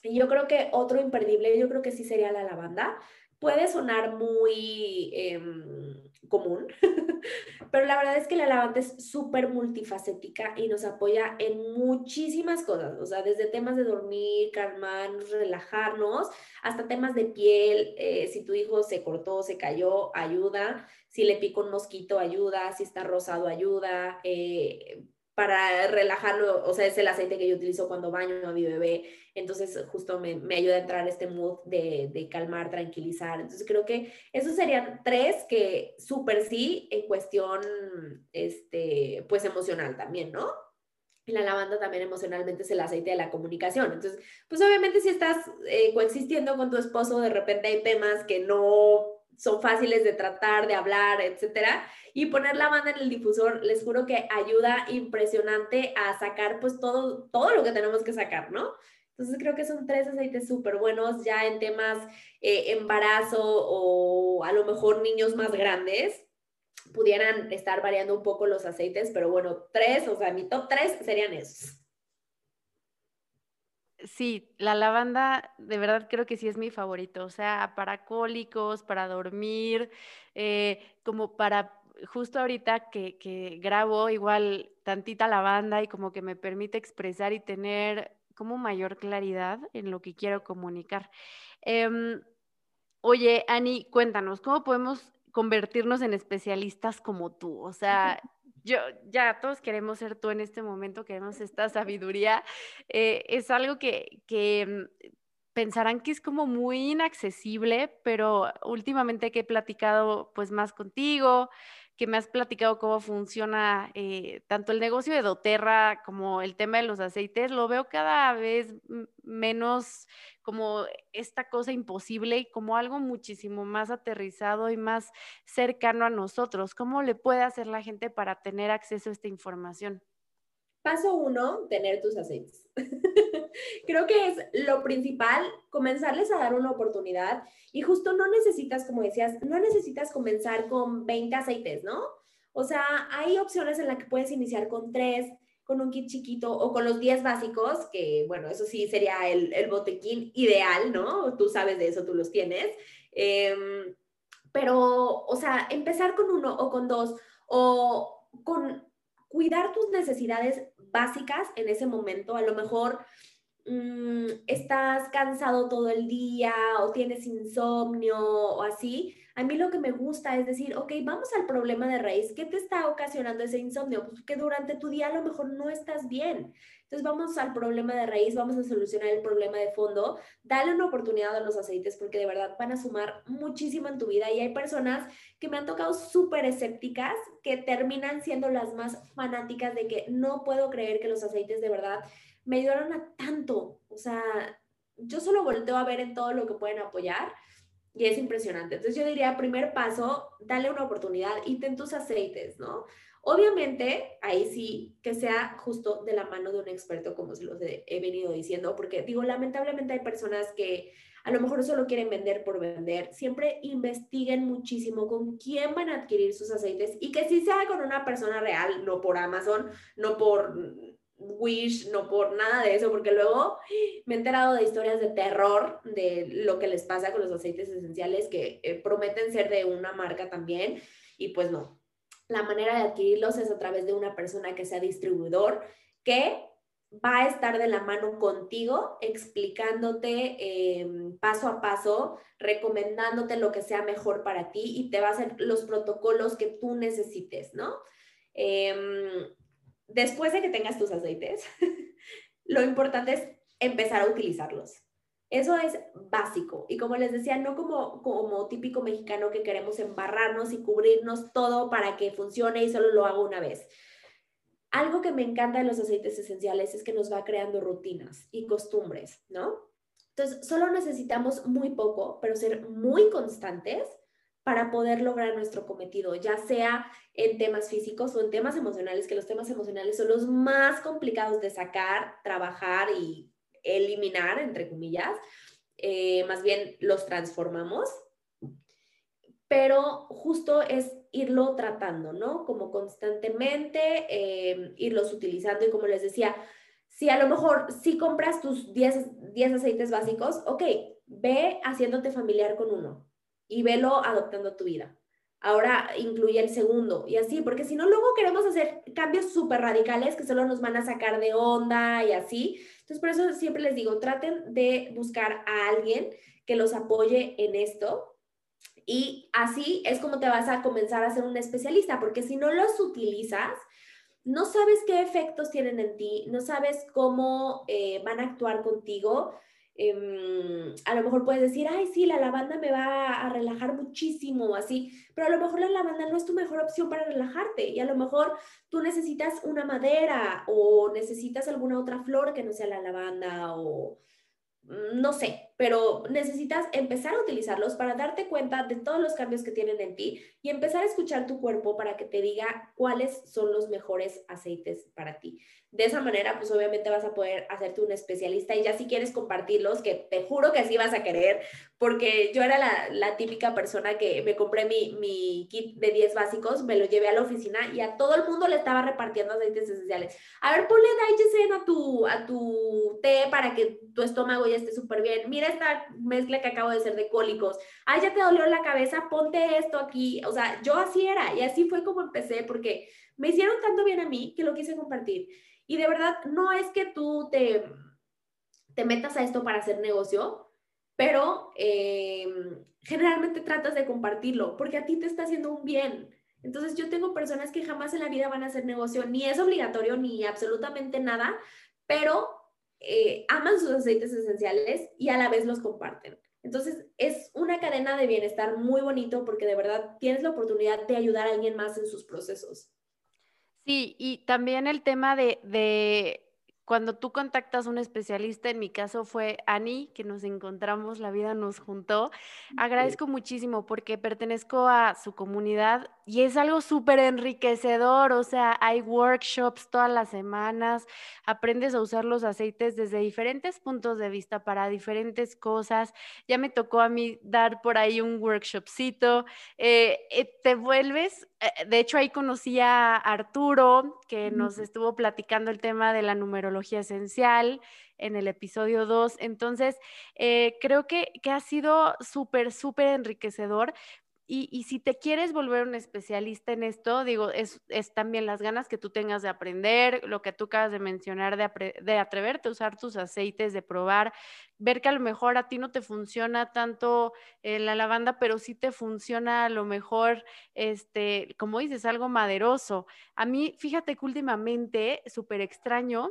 Y yo creo que otro imperdible, yo creo que sí sería la lavanda. Puede sonar muy em, común, pero la verdad es que la lavanda es súper multifacética y nos apoya en muchísimas cosas, o sea, desde temas de dormir, calmarnos, relajarnos, hasta temas de piel, eh, si tu hijo se cortó, se cayó, ayuda, si le picó un mosquito, ayuda, si está rosado, ayuda. Eh, para relajarlo, o sea, es el aceite que yo utilizo cuando baño a mi bebé, entonces justo me, ayuda a entrar a este mood de, calmar, tranquilizar. Entonces creo que esos serían tres que súper sí en cuestión, este, pues emocional también, ¿no? La lavanda también emocionalmente es el aceite de la comunicación. Entonces, pues obviamente si estás eh, coexistiendo con tu esposo, de repente hay temas que no son fáciles de tratar, de hablar, etcétera. Y poner la banda en el difusor, les juro que ayuda impresionante a sacar pues todo, todo lo que tenemos que sacar, ¿no? Entonces creo que son tres aceites súper buenos ya en temas eh, embarazo o a lo mejor niños más grandes. Pudieran estar variando un poco los aceites, pero bueno, tres, o sea, mi top tres serían esos. Sí, la lavanda de verdad creo que sí es mi favorito, o sea, para cólicos, para dormir, eh, como para justo ahorita que, que, grabo igual tantita lavanda y como que me permite expresar y tener como mayor claridad en lo que quiero comunicar. Em, oye, Ani, cuéntanos, ¿cómo podemos convertirnos en especialistas como tú. O sea, yo ya todos queremos ser tú en este momento, queremos esta sabiduría. Eh, es algo que, que mm, pensarán que es como muy inaccesible, pero últimamente que he platicado pues más contigo, que me has platicado cómo funciona eh, tanto el negocio de doTERRA como el tema de los aceites, lo veo cada vez menos como esta cosa imposible y como algo muchísimo más aterrizado y más cercano a nosotros. ¿Cómo le puede hacer la gente para tener acceso a esta información? Paso uno, tener tus aceites. Creo que es lo principal, comenzarles a dar una oportunidad y justo no necesitas, como decías, no necesitas comenzar con 20 aceites, ¿no? O sea, hay opciones en las que puedes iniciar con tres, con un kit chiquito o con los 10 básicos, que bueno, eso sí sería el, el botequín ideal, ¿no? Tú sabes de eso, tú los tienes. Em, pero, o sea, empezar con uno o con dos o con cuidar tus necesidades básicas en ese momento. A lo mejor mm, estás cansado todo el día o tienes insomnio o así. A mí lo que me gusta es decir, ok, vamos al problema de raíz. ¿Qué te está ocasionando ese insomnio? Pues que durante tu día a lo mejor no estás bien. Entonces vamos al problema de raíz, vamos a solucionar el problema de fondo. Dale una oportunidad a los aceites porque de verdad van a sumar muchísimo en tu vida. Y hay personas que me han tocado súper escépticas que terminan siendo las más fanáticas de que no puedo creer que los aceites de verdad me ayudaron a tanto. O sea, yo solo volteo a ver en todo lo que pueden apoyar y es impresionante. Entonces yo diría, primer paso, dale una oportunidad y ten tus aceites, ¿no? Obviamente, ahí sí, que sea justo de la mano de un experto, como se los he, venido diciendo, porque digo, lamentablemente hay personas que a lo mejor solo quieren vender por vender. Siempre investiguen muchísimo con quién van a adquirir sus aceites y que sí sea con una persona real, no por Amazon, no por Wish, no por nada de eso, porque luego me he enterado de historias de terror de lo que les pasa con los aceites esenciales que eh, prometen ser de una marca también y pues no. La manera de adquirirlos es a través de una persona que sea distribuidor, que va a estar de la mano contigo, explicándote em, paso a paso, recomendándote lo que sea mejor para ti y te va a hacer los protocolos que tú necesites, ¿no? Eh, después de que tengas tus aceites, lo importante es empezar a utilizarlos. Eso es básico. Y como les decía, no como, como típico mexicano que queremos embarrarnos y cubrirnos todo para que funcione y solo lo hago una vez. Algo que me encanta de los aceites esenciales es que nos va creando rutinas y costumbres, ¿no? Entonces, solo necesitamos muy poco, pero ser muy constantes para poder lograr nuestro cometido, ya sea en temas físicos o en temas emocionales, que los temas emocionales son los más complicados de sacar, trabajar y eliminar, entre comillas. Eh, más bien los transformamos, pero justo es irlo tratando, ¿no? Como constantemente, eh, irlos utilizando y como les decía, si a lo mejor si compras tus 10, 10 aceites básicos, ok, ve haciéndote familiar con uno y velo adoptando tu vida. Ahora incluye el segundo y así, porque si no, luego queremos hacer cambios súper radicales que solo nos van a sacar de onda y así. Entonces, por eso siempre les digo, traten de buscar a alguien que los apoye en esto y así es como te vas a comenzar a ser un especialista, porque si no los utilizas, no sabes qué efectos tienen en ti, no sabes cómo eh, van a actuar contigo Em, a lo mejor puedes decir, ay, sí, la lavanda me va a relajar muchísimo, así, pero a lo mejor la lavanda no es tu mejor opción para relajarte y a lo mejor tú necesitas una madera o necesitas alguna otra flor que no sea la lavanda o mm, no sé, pero necesitas empezar a utilizarlos para darte cuenta de todos los cambios que tienen en ti y empezar a escuchar tu cuerpo para que te diga cuáles son los mejores aceites para ti. De esa manera, pues obviamente vas a poder hacerte un especialista y ya si quieres compartirlos, que te juro que sí vas a querer, porque yo era la, la típica persona que me compré mi, mi, kit de 10 básicos, me lo llevé a la oficina y a todo el mundo le estaba repartiendo aceites esenciales. A ver, ponle Daichisen a tu, a tu té para que tu estómago ya esté súper bien. Mira esta mezcla que acabo de hacer de cólicos. Ay, ya te dolió la cabeza, ponte esto aquí. O sea, yo así era y así fue como empecé porque me hicieron tanto bien a mí que lo quise compartir. Y de verdad, no es que tú te, te metas a esto para hacer negocio, pero em, generalmente tratas de compartirlo porque a ti te está haciendo un bien. Entonces yo tengo personas que jamás en la vida van a hacer negocio, ni es obligatorio ni absolutamente nada, pero eh, aman sus aceites esenciales y a la vez los comparten. Entonces es una cadena de bienestar muy bonito porque de verdad tienes la oportunidad de ayudar a alguien más en sus procesos. Sí, y también el tema de, de cuando tú contactas a un especialista, en mi caso fue Ani, que nos encontramos, la vida nos juntó. Agradezco muchísimo porque pertenezco a su comunidad y es algo súper enriquecedor, o sea, hay workshops todas las semanas, aprendes a usar los aceites desde diferentes puntos de vista para diferentes cosas. Ya me tocó a mí dar por ahí un workshopcito, eh, eh, te vuelves, de hecho ahí conocí a Arturo, que nos estuvo platicando el tema de la numerología esencial en el episodio 2. Entonces, eh, creo que, que ha sido súper, súper enriquecedor y, si te quieres volver un especialista en esto, digo, es, también las ganas que tú tengas de aprender, lo que tú acabas de mencionar, de, atreverte a usar tus aceites, de probar, ver que a lo mejor a ti no te funciona tanto en la lavanda, pero sí te funciona a lo mejor, este, como dices, algo maderoso. A mí, fíjate que últimamente, súper extraño,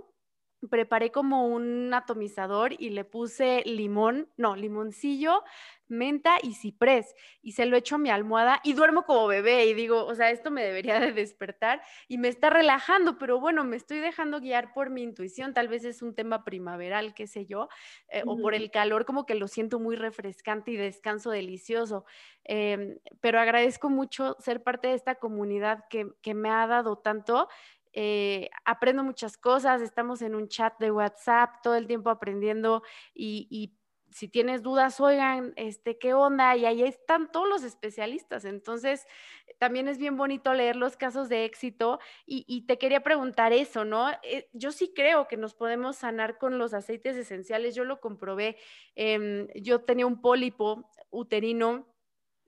preparé como un atomizador y le puse limón, no, limoncillo, menta y ciprés y se lo echo a mi almohada y duermo como bebé y digo, o sea, esto me debería de despertar y me está relajando, pero bueno, me estoy dejando guiar por mi intuición, tal vez es un tema primaveral, qué sé yo, eh, o por el calor, como que lo siento muy refrescante y descanso delicioso, em, pero agradezco mucho ser parte de esta comunidad que, que me ha dado tanto eh, aprendo muchas cosas, estamos en un chat de WhatsApp todo el tiempo aprendiendo y, si tienes dudas, oigan, este, ¿qué onda? Y ahí están todos los especialistas. Entonces, también es bien bonito leer los casos de éxito y, te quería preguntar eso, ¿no? Eh, yo sí creo que nos podemos sanar con los aceites esenciales, yo lo comprobé. Em, yo tenía un pólipo uterino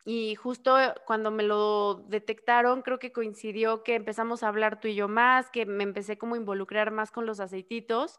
y justo cuando me lo detectaron, creo que coincidió que empezamos a hablar tú y yo más, que me empecé como a involucrar más con los aceititos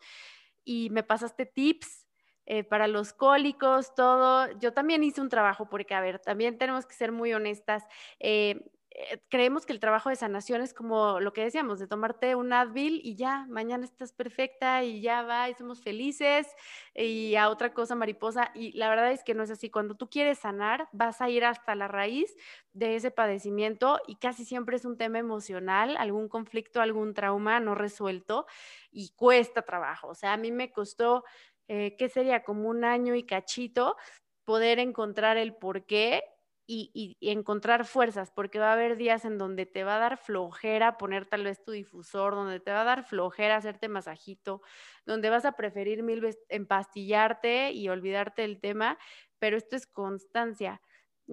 y me pasaste tips eh, para los cólicos, todo. Yo también hice un trabajo porque, a ver, también tenemos que ser muy honestas. Eh, eh, creemos que el trabajo de sanación es como lo que decíamos, de tomarte un Advil y ya, mañana estás perfecta y ya va y somos felices y a otra cosa mariposa. Y la verdad es que no es así. Cuando tú quieres sanar, vas a ir hasta la raíz de ese padecimiento y casi siempre es un tema emocional, algún conflicto, algún trauma no resuelto y cuesta trabajo. O sea, a mí me costó, eh, ¿qué sería? Como un año y cachito poder encontrar el por qué y, encontrar fuerzas, porque va a haber días en donde te va a dar flojera poner tal vez tu difusor, donde te va a dar flojera hacerte masajito, donde vas a preferir mil veces empastillarte y olvidarte del tema, pero esto es constancia.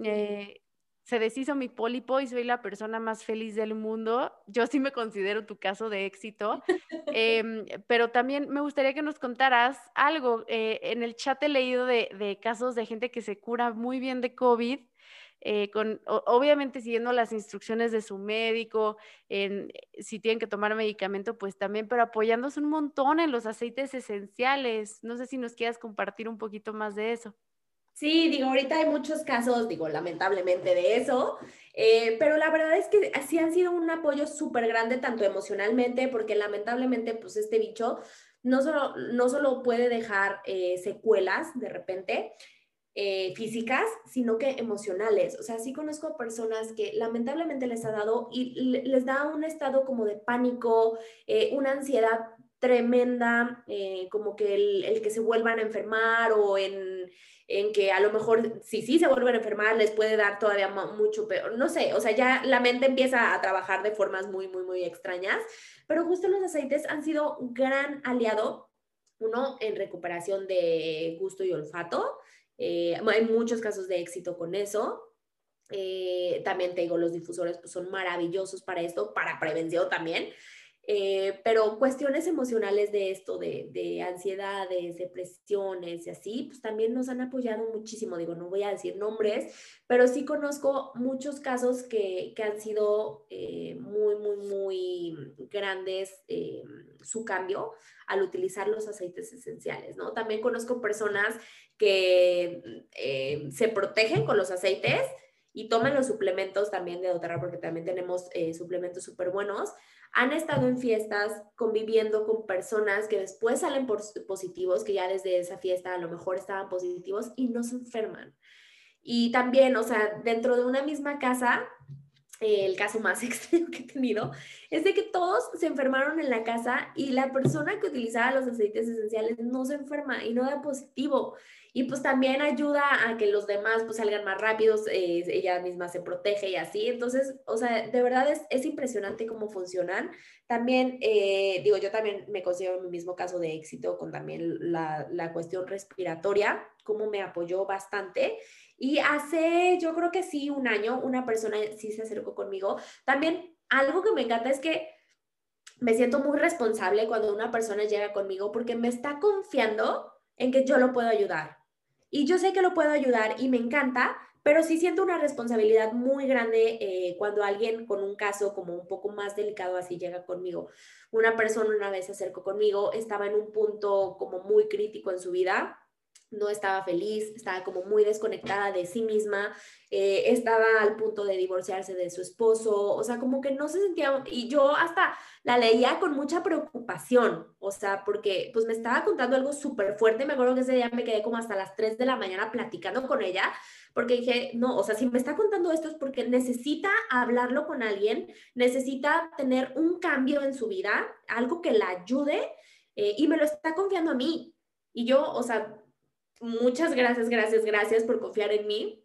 Eh, se deshizo mi pólipo y soy la persona más feliz del mundo. Yo sí me considero tu caso de éxito, em, pero también me gustaría que nos contaras algo. Eh, en el chat he leído de, de, casos de gente que se cura muy bien de COVID eh, obviamente siguiendo las instrucciones de su médico, en, eh, si tienen que tomar medicamento, pues también, pero apoyándose un montón en los aceites esenciales. No sé si nos quieras compartir un poquito más de eso. Sí, digo, ahorita hay muchos casos, digo, lamentablemente de eso, eh, pero la verdad es que sí han sido un apoyo súper grande, tanto emocionalmente, porque lamentablemente, pues este bicho no solo, no solo puede dejar secuelas de repente, eh, físicas, sino que emocionales. O sea, sí conozco personas que lamentablemente les ha dado y les da un estado como de pánico, eh, una ansiedad tremenda, eh, como que el, que se vuelvan a enfermar o en, en, que a lo mejor si sí se vuelven a enfermar les puede dar todavía mucho peor, no sé, o sea, ya la mente empieza a trabajar de formas muy, muy, muy extrañas, pero justo los aceites han sido un gran aliado, uno en recuperación de gusto y olfato, eh, hay muchos casos de éxito con eso. Eh, también te digo, los difusores pues, son maravillosos para esto, para prevención también. Eh, pero cuestiones emocionales de esto, de, de, ansiedades, depresiones y así, pues también nos han apoyado muchísimo. Digo, no voy a decir nombres, pero sí conozco muchos casos que, que han sido eh, muy, muy, muy grandes eh, su cambio al utilizar los aceites esenciales, ¿no? También conozco personas que se protegen con los aceites y toman los suplementos también de doTERRA, porque también tenemos suplementos súper buenos, han estado en fiestas conviviendo con personas que después salen positivos, que ya desde esa fiesta a lo mejor estaban positivos y no se enferman. Y también, o sea, dentro de una misma casa, el caso más extremo que he tenido es de que todos se enfermaron en la casa y la persona que utilizaba los aceites esenciales no se enferma y no da positivo y pues también ayuda a que los demás pues salgan más rápidos, eh, ella misma se protege y así. Entonces, o sea, de verdad es, es impresionante cómo funcionan. También, eh, digo, yo también me considero mi mismo caso de éxito con también la, la cuestión respiratoria, cómo me apoyó bastante. Y hace, yo creo que sí, un año, una persona sí se acercó conmigo. También algo que me encanta es que me siento muy responsable cuando una persona llega conmigo porque me está confiando en que yo lo puedo ayudar. Y yo sé que lo puedo ayudar y me encanta, pero sí siento una responsabilidad muy grande eh, cuando alguien con un caso como un poco más delicado así llega conmigo. Una persona una vez se acercó conmigo, estaba en un punto como muy crítico en su vida, no estaba feliz, estaba como muy desconectada de sí misma, eh, estaba al punto de divorciarse de su esposo, o sea, como que no se sentía, y yo hasta la leía con mucha preocupación, o sea, porque pues me estaba contando algo súper fuerte, me acuerdo que ese día me quedé como hasta las 3 de la mañana platicando con ella, porque dije, no, o sea, si me está contando esto es porque necesita hablarlo con alguien, necesita tener un cambio en su vida, algo que la ayude, eh, y me lo está confiando a mí. Y yo, o sea, muchas gracias, gracias, gracias por confiar en mí.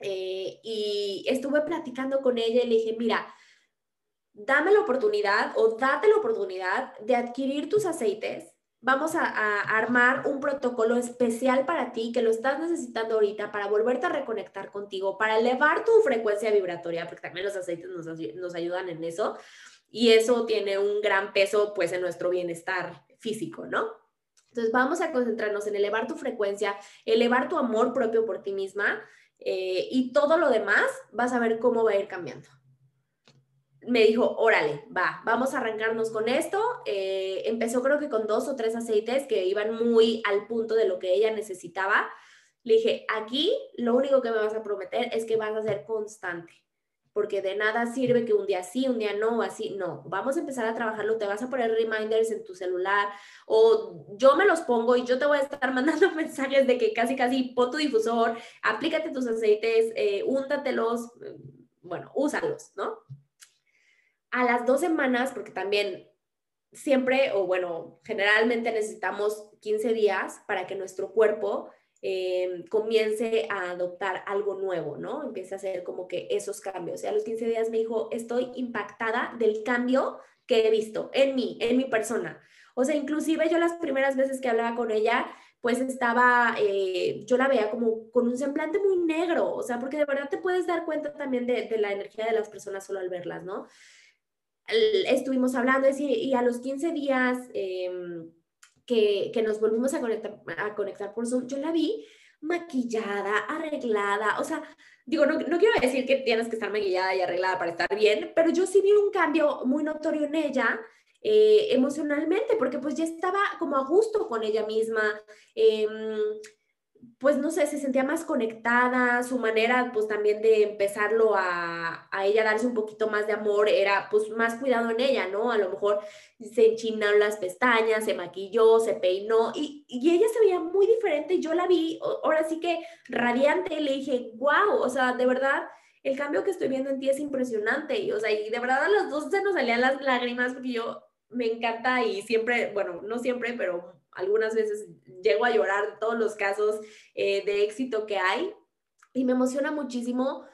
Eh, y estuve platicando con ella y le dije, mira, dame la oportunidad o date la oportunidad de adquirir tus aceites. Vamos a, armar un protocolo especial para ti que lo estás necesitando ahorita para volverte a reconectar contigo, para elevar tu frecuencia vibratoria, porque también los aceites nos, ayudan en eso. Y eso tiene un gran peso pues en nuestro bienestar físico, ¿no? Entonces vamos a concentrarnos en elevar tu frecuencia, elevar tu amor propio por ti misma eh, y todo lo demás vas a ver cómo va a ir cambiando. Me dijo, órale, va, vamos a arrancarnos con esto. Eh, empezó creo que con dos o tres aceites que iban muy al punto de lo que ella necesitaba. Le dije, aquí lo único que me vas a prometer es que vas a ser constante porque de nada sirve que un día sí, un día no, así, no, vamos a empezar a trabajarlo, te vas a poner reminders en tu celular o yo me los pongo y yo te voy a estar mandando mensajes de que casi, casi pon tu difusor, aplícate tus aceites, eh, úntatelos, bueno, úsalos, ¿no? A las dos semanas, porque también siempre, o bueno, generalmente necesitamos 15 días para que nuestro cuerpo eh, comience a adoptar algo nuevo, ¿no? Empiece a hacer como que esos cambios. Y a los 15 días me dijo, estoy impactada del cambio que he visto en mí, en mi persona. O sea, inclusive yo las primeras veces que hablaba con ella, pues estaba, eh, yo la veía como con un semblante muy negro, o sea, porque de verdad te puedes dar cuenta también de, la energía de las personas solo al verlas, ¿no? Estuvimos hablando y, a los 15 días... Em, que, nos volvimos a conectar, a conectar por Zoom, yo la vi maquillada, arreglada, o sea, digo, no, no, quiero decir que tienes que estar maquillada y arreglada para estar bien, pero yo sí vi un cambio muy notorio en ella. Eh, emocionalmente, porque pues ya estaba como a gusto con ella misma, eh, pues no sé, se sentía más conectada, su manera pues también de empezarlo a, a, ella darse un poquito más de amor era pues más cuidado en ella, ¿no? A lo mejor se enchinaron las pestañas, se maquilló, se peinó y, y ella se veía muy diferente, yo la vi, ahora sí que radiante, le dije, wow, o sea, de verdad, el cambio que estoy viendo en ti es impresionante y o sea, y de verdad a los dos se nos salían las lágrimas porque yo me encanta y siempre, bueno, no siempre, pero algunas veces llego a llorar todos los casos eh, de éxito que hay y me emociona muchísimo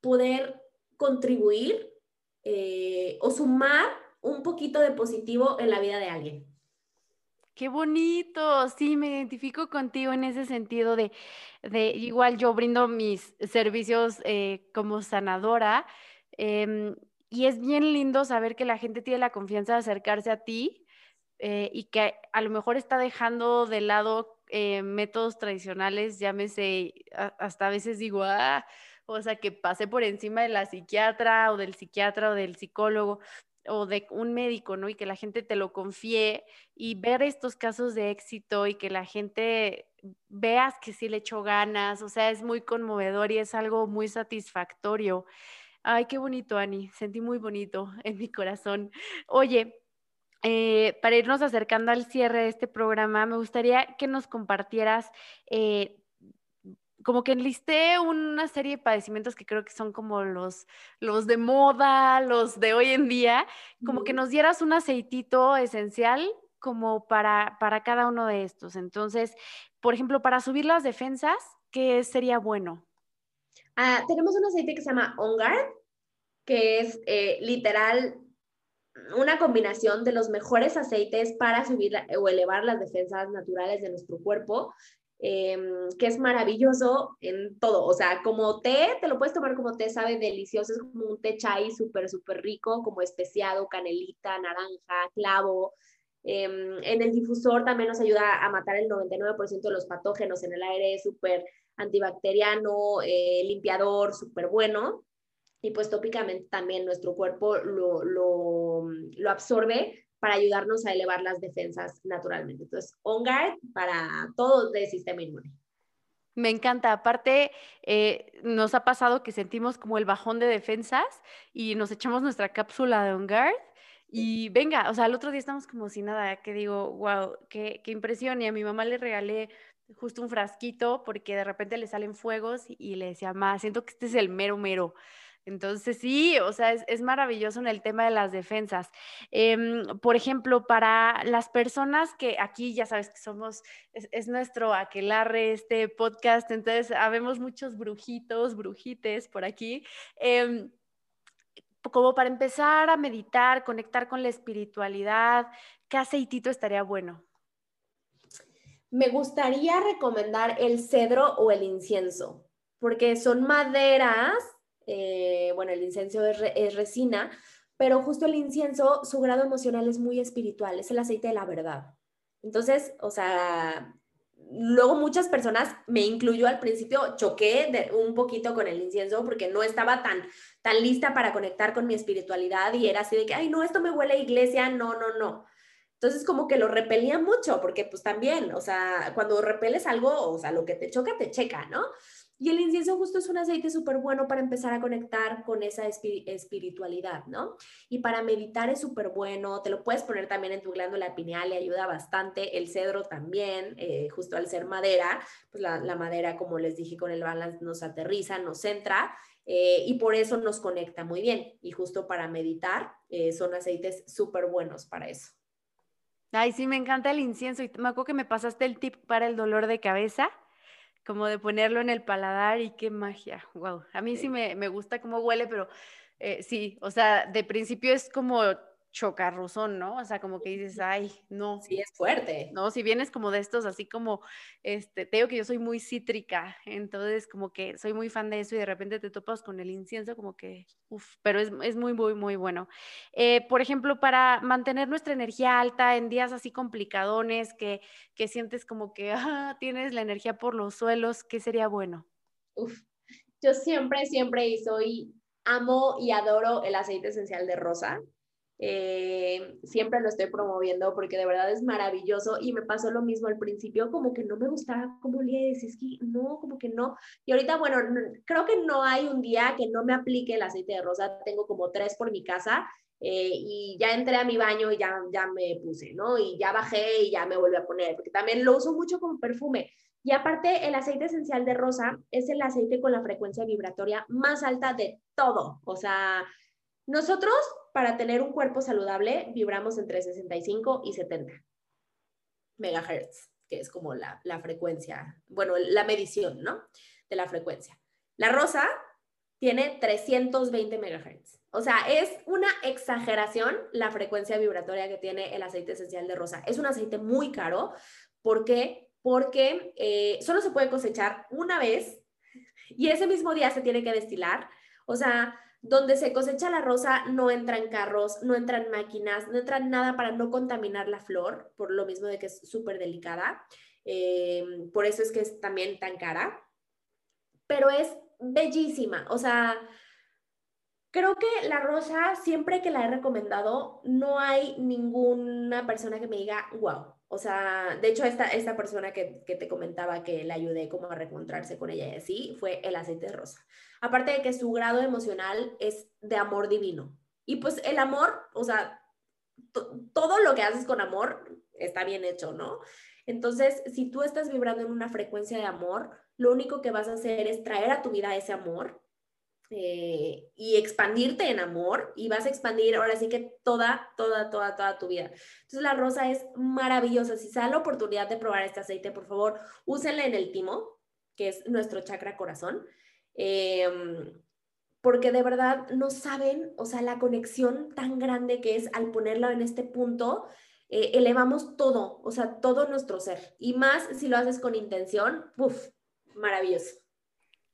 poder contribuir eh, o sumar un poquito de positivo en la vida de alguien. Qué bonito, sí, me identifico contigo en ese sentido de, de igual yo brindo mis servicios eh, como sanadora em, y es bien lindo saber que la gente tiene la confianza de acercarse a ti eh, y que a lo mejor está dejando de lado eh, métodos tradicionales, llámese, hasta a veces digo, ah, o sea, que pase por encima de la psiquiatra o del psiquiatra o del psicólogo o de un médico, ¿no? Y que la gente te lo confíe y ver estos casos de éxito y que la gente veas que sí le echó ganas, o sea, es muy conmovedor y es algo muy satisfactorio. Ay, qué bonito, Ani, sentí muy bonito en mi corazón. Oye, eh, para irnos acercando al cierre de este programa, me gustaría que nos compartieras eh, como que enlisté una serie de padecimientos que creo que son como los, los de moda, los de hoy en día, como que nos dieras un aceitito esencial como para, para cada uno de estos. Entonces, por ejemplo, para subir las defensas, ¿qué sería bueno? Ah, tenemos un aceite que se llama On Guard, que es eh, literal una combinación de los mejores aceites para subir o elevar las defensas naturales de nuestro cuerpo. Em, que es maravilloso en todo, o sea, como té, te lo puedes tomar como té, sabe delicioso, es como un té chai súper, súper rico, como especiado, canelita, naranja, clavo. Em, en el difusor también nos ayuda a matar el 99% de los patógenos en el aire, súper antibacteriano, eh, limpiador, súper bueno. Y pues tópicamente también nuestro cuerpo lo, lo, lo absorbe para ayudarnos a elevar las defensas naturalmente. Entonces, On Guard para todo el sistema inmune. Me encanta. Aparte, eh, nos ha pasado que sentimos como el bajón de defensas y nos echamos nuestra cápsula de On Guard y venga, o sea, el otro día estamos como sin nada, que digo, wow, qué, qué impresión. Y a mi mamá le regalé justo un frasquito porque de repente le salen fuegos y, le decía, mamá, siento que este es el mero mero. Entonces, sí, o sea, es, maravilloso en el tema de las defensas. Em, por ejemplo, para las personas que aquí ya sabes que somos, es, nuestro aquelarre este podcast, entonces habemos muchos brujitos, brujites por aquí. Em, como para empezar a meditar, conectar con la espiritualidad, ¿qué aceitito estaría bueno? Me gustaría recomendar el cedro o el incienso, porque son maderas eh, bueno, el incienso es, resina, pero justo el incienso, su grado emocional es muy espiritual, es el aceite de la verdad. Entonces, o sea, luego muchas personas, me incluyó al principio, choqué un poquito con el incienso porque no estaba tan, tan lista para conectar con mi espiritualidad y era así de que, ay, no, esto me huele a iglesia, no, no, no. Entonces como que lo repelía mucho porque pues también, o sea, cuando repeles algo, o sea, lo que te choca, te checa, ¿no? Y el incienso justo es un aceite súper bueno para empezar a conectar con esa espiritualidad, ¿no? Y para meditar es súper bueno, te lo puedes poner también en tu glándula pineal, le ayuda bastante, el cedro también, eh, justo al ser madera, pues la, madera, como les dije, con el balance nos aterriza, nos centra. Eh, y por eso nos conecta muy bien. Y justo para meditar eh, son aceites súper buenos para eso. Ay, sí, me encanta el incienso. Y me que me pasaste el tip para el dolor de cabeza como de ponerlo en el paladar y qué magia, wow. A mí sí, me, me, gusta cómo huele, pero eh, sí, o sea, de principio es como chocarruzón, ¿no? O sea, como que dices, ay, no. Sí, es fuerte. No, si vienes como de estos, así como, este, te digo que yo soy muy cítrica, entonces como que soy muy fan de eso y de repente te topas con el incienso, como que, uff, pero es, es, muy, muy, muy bueno. Eh, por ejemplo, para mantener nuestra energía alta en días así complicadones, que, que sientes como que ah, tienes la energía por los suelos, ¿qué sería bueno? Uf, yo siempre, siempre y soy, amo y adoro el aceite esencial de rosa eh, siempre lo estoy promoviendo porque de verdad es maravilloso y me pasó lo mismo al principio, como que no me gustaba cómo olía es que no, como que no. Y ahorita, bueno, creo que no hay un día que no me aplique el aceite de rosa, tengo como tres por mi casa eh, y ya entré a mi baño y ya, ya me puse, ¿no? Y ya bajé y ya me volví a poner, porque también lo uso mucho como perfume. Y aparte, el aceite esencial de rosa es el aceite con la frecuencia vibratoria más alta de todo. O sea, nosotros para tener un cuerpo saludable vibramos entre 65 y 70 megahertz, que es como la, frecuencia, bueno, la medición, ¿no? De la frecuencia. La rosa tiene 320 megahertz. O sea, es una exageración la frecuencia vibratoria que tiene el aceite esencial de rosa. Es un aceite muy caro. ¿Por qué? Porque eh, solo se puede cosechar una vez y ese mismo día se tiene que destilar. O sea, donde se cosecha la rosa no entran carros, no entran máquinas, no entran nada para no contaminar la flor, por lo mismo de que es súper delicada. Eh, por eso es que es también tan cara. Pero es bellísima, o sea, Creo que la rosa, siempre que la he recomendado, no hay ninguna persona que me diga, wow. O sea, de hecho, esta, esta persona que, que te comentaba que le ayudé como a reencontrarse con ella y así, fue el aceite de rosa. Aparte de que su grado emocional es de amor divino. Y pues el amor, o sea, todo lo que haces con amor está bien hecho, ¿no? Entonces, si tú estás vibrando en una frecuencia de amor, lo único que vas a hacer es traer a tu vida ese amor eh, y expandirte en amor y vas a expandir ahora sí que toda, toda, toda, toda tu vida. Entonces la rosa es maravillosa. Si se da la oportunidad de probar este aceite, por favor, úsenla en el timo, que es nuestro chakra corazón. Em, porque de verdad no saben, o sea, la conexión tan grande que es al ponerla en este punto, eh, elevamos todo, o sea, todo nuestro ser. Y más si lo haces con intención, ¡puf! Maravilloso.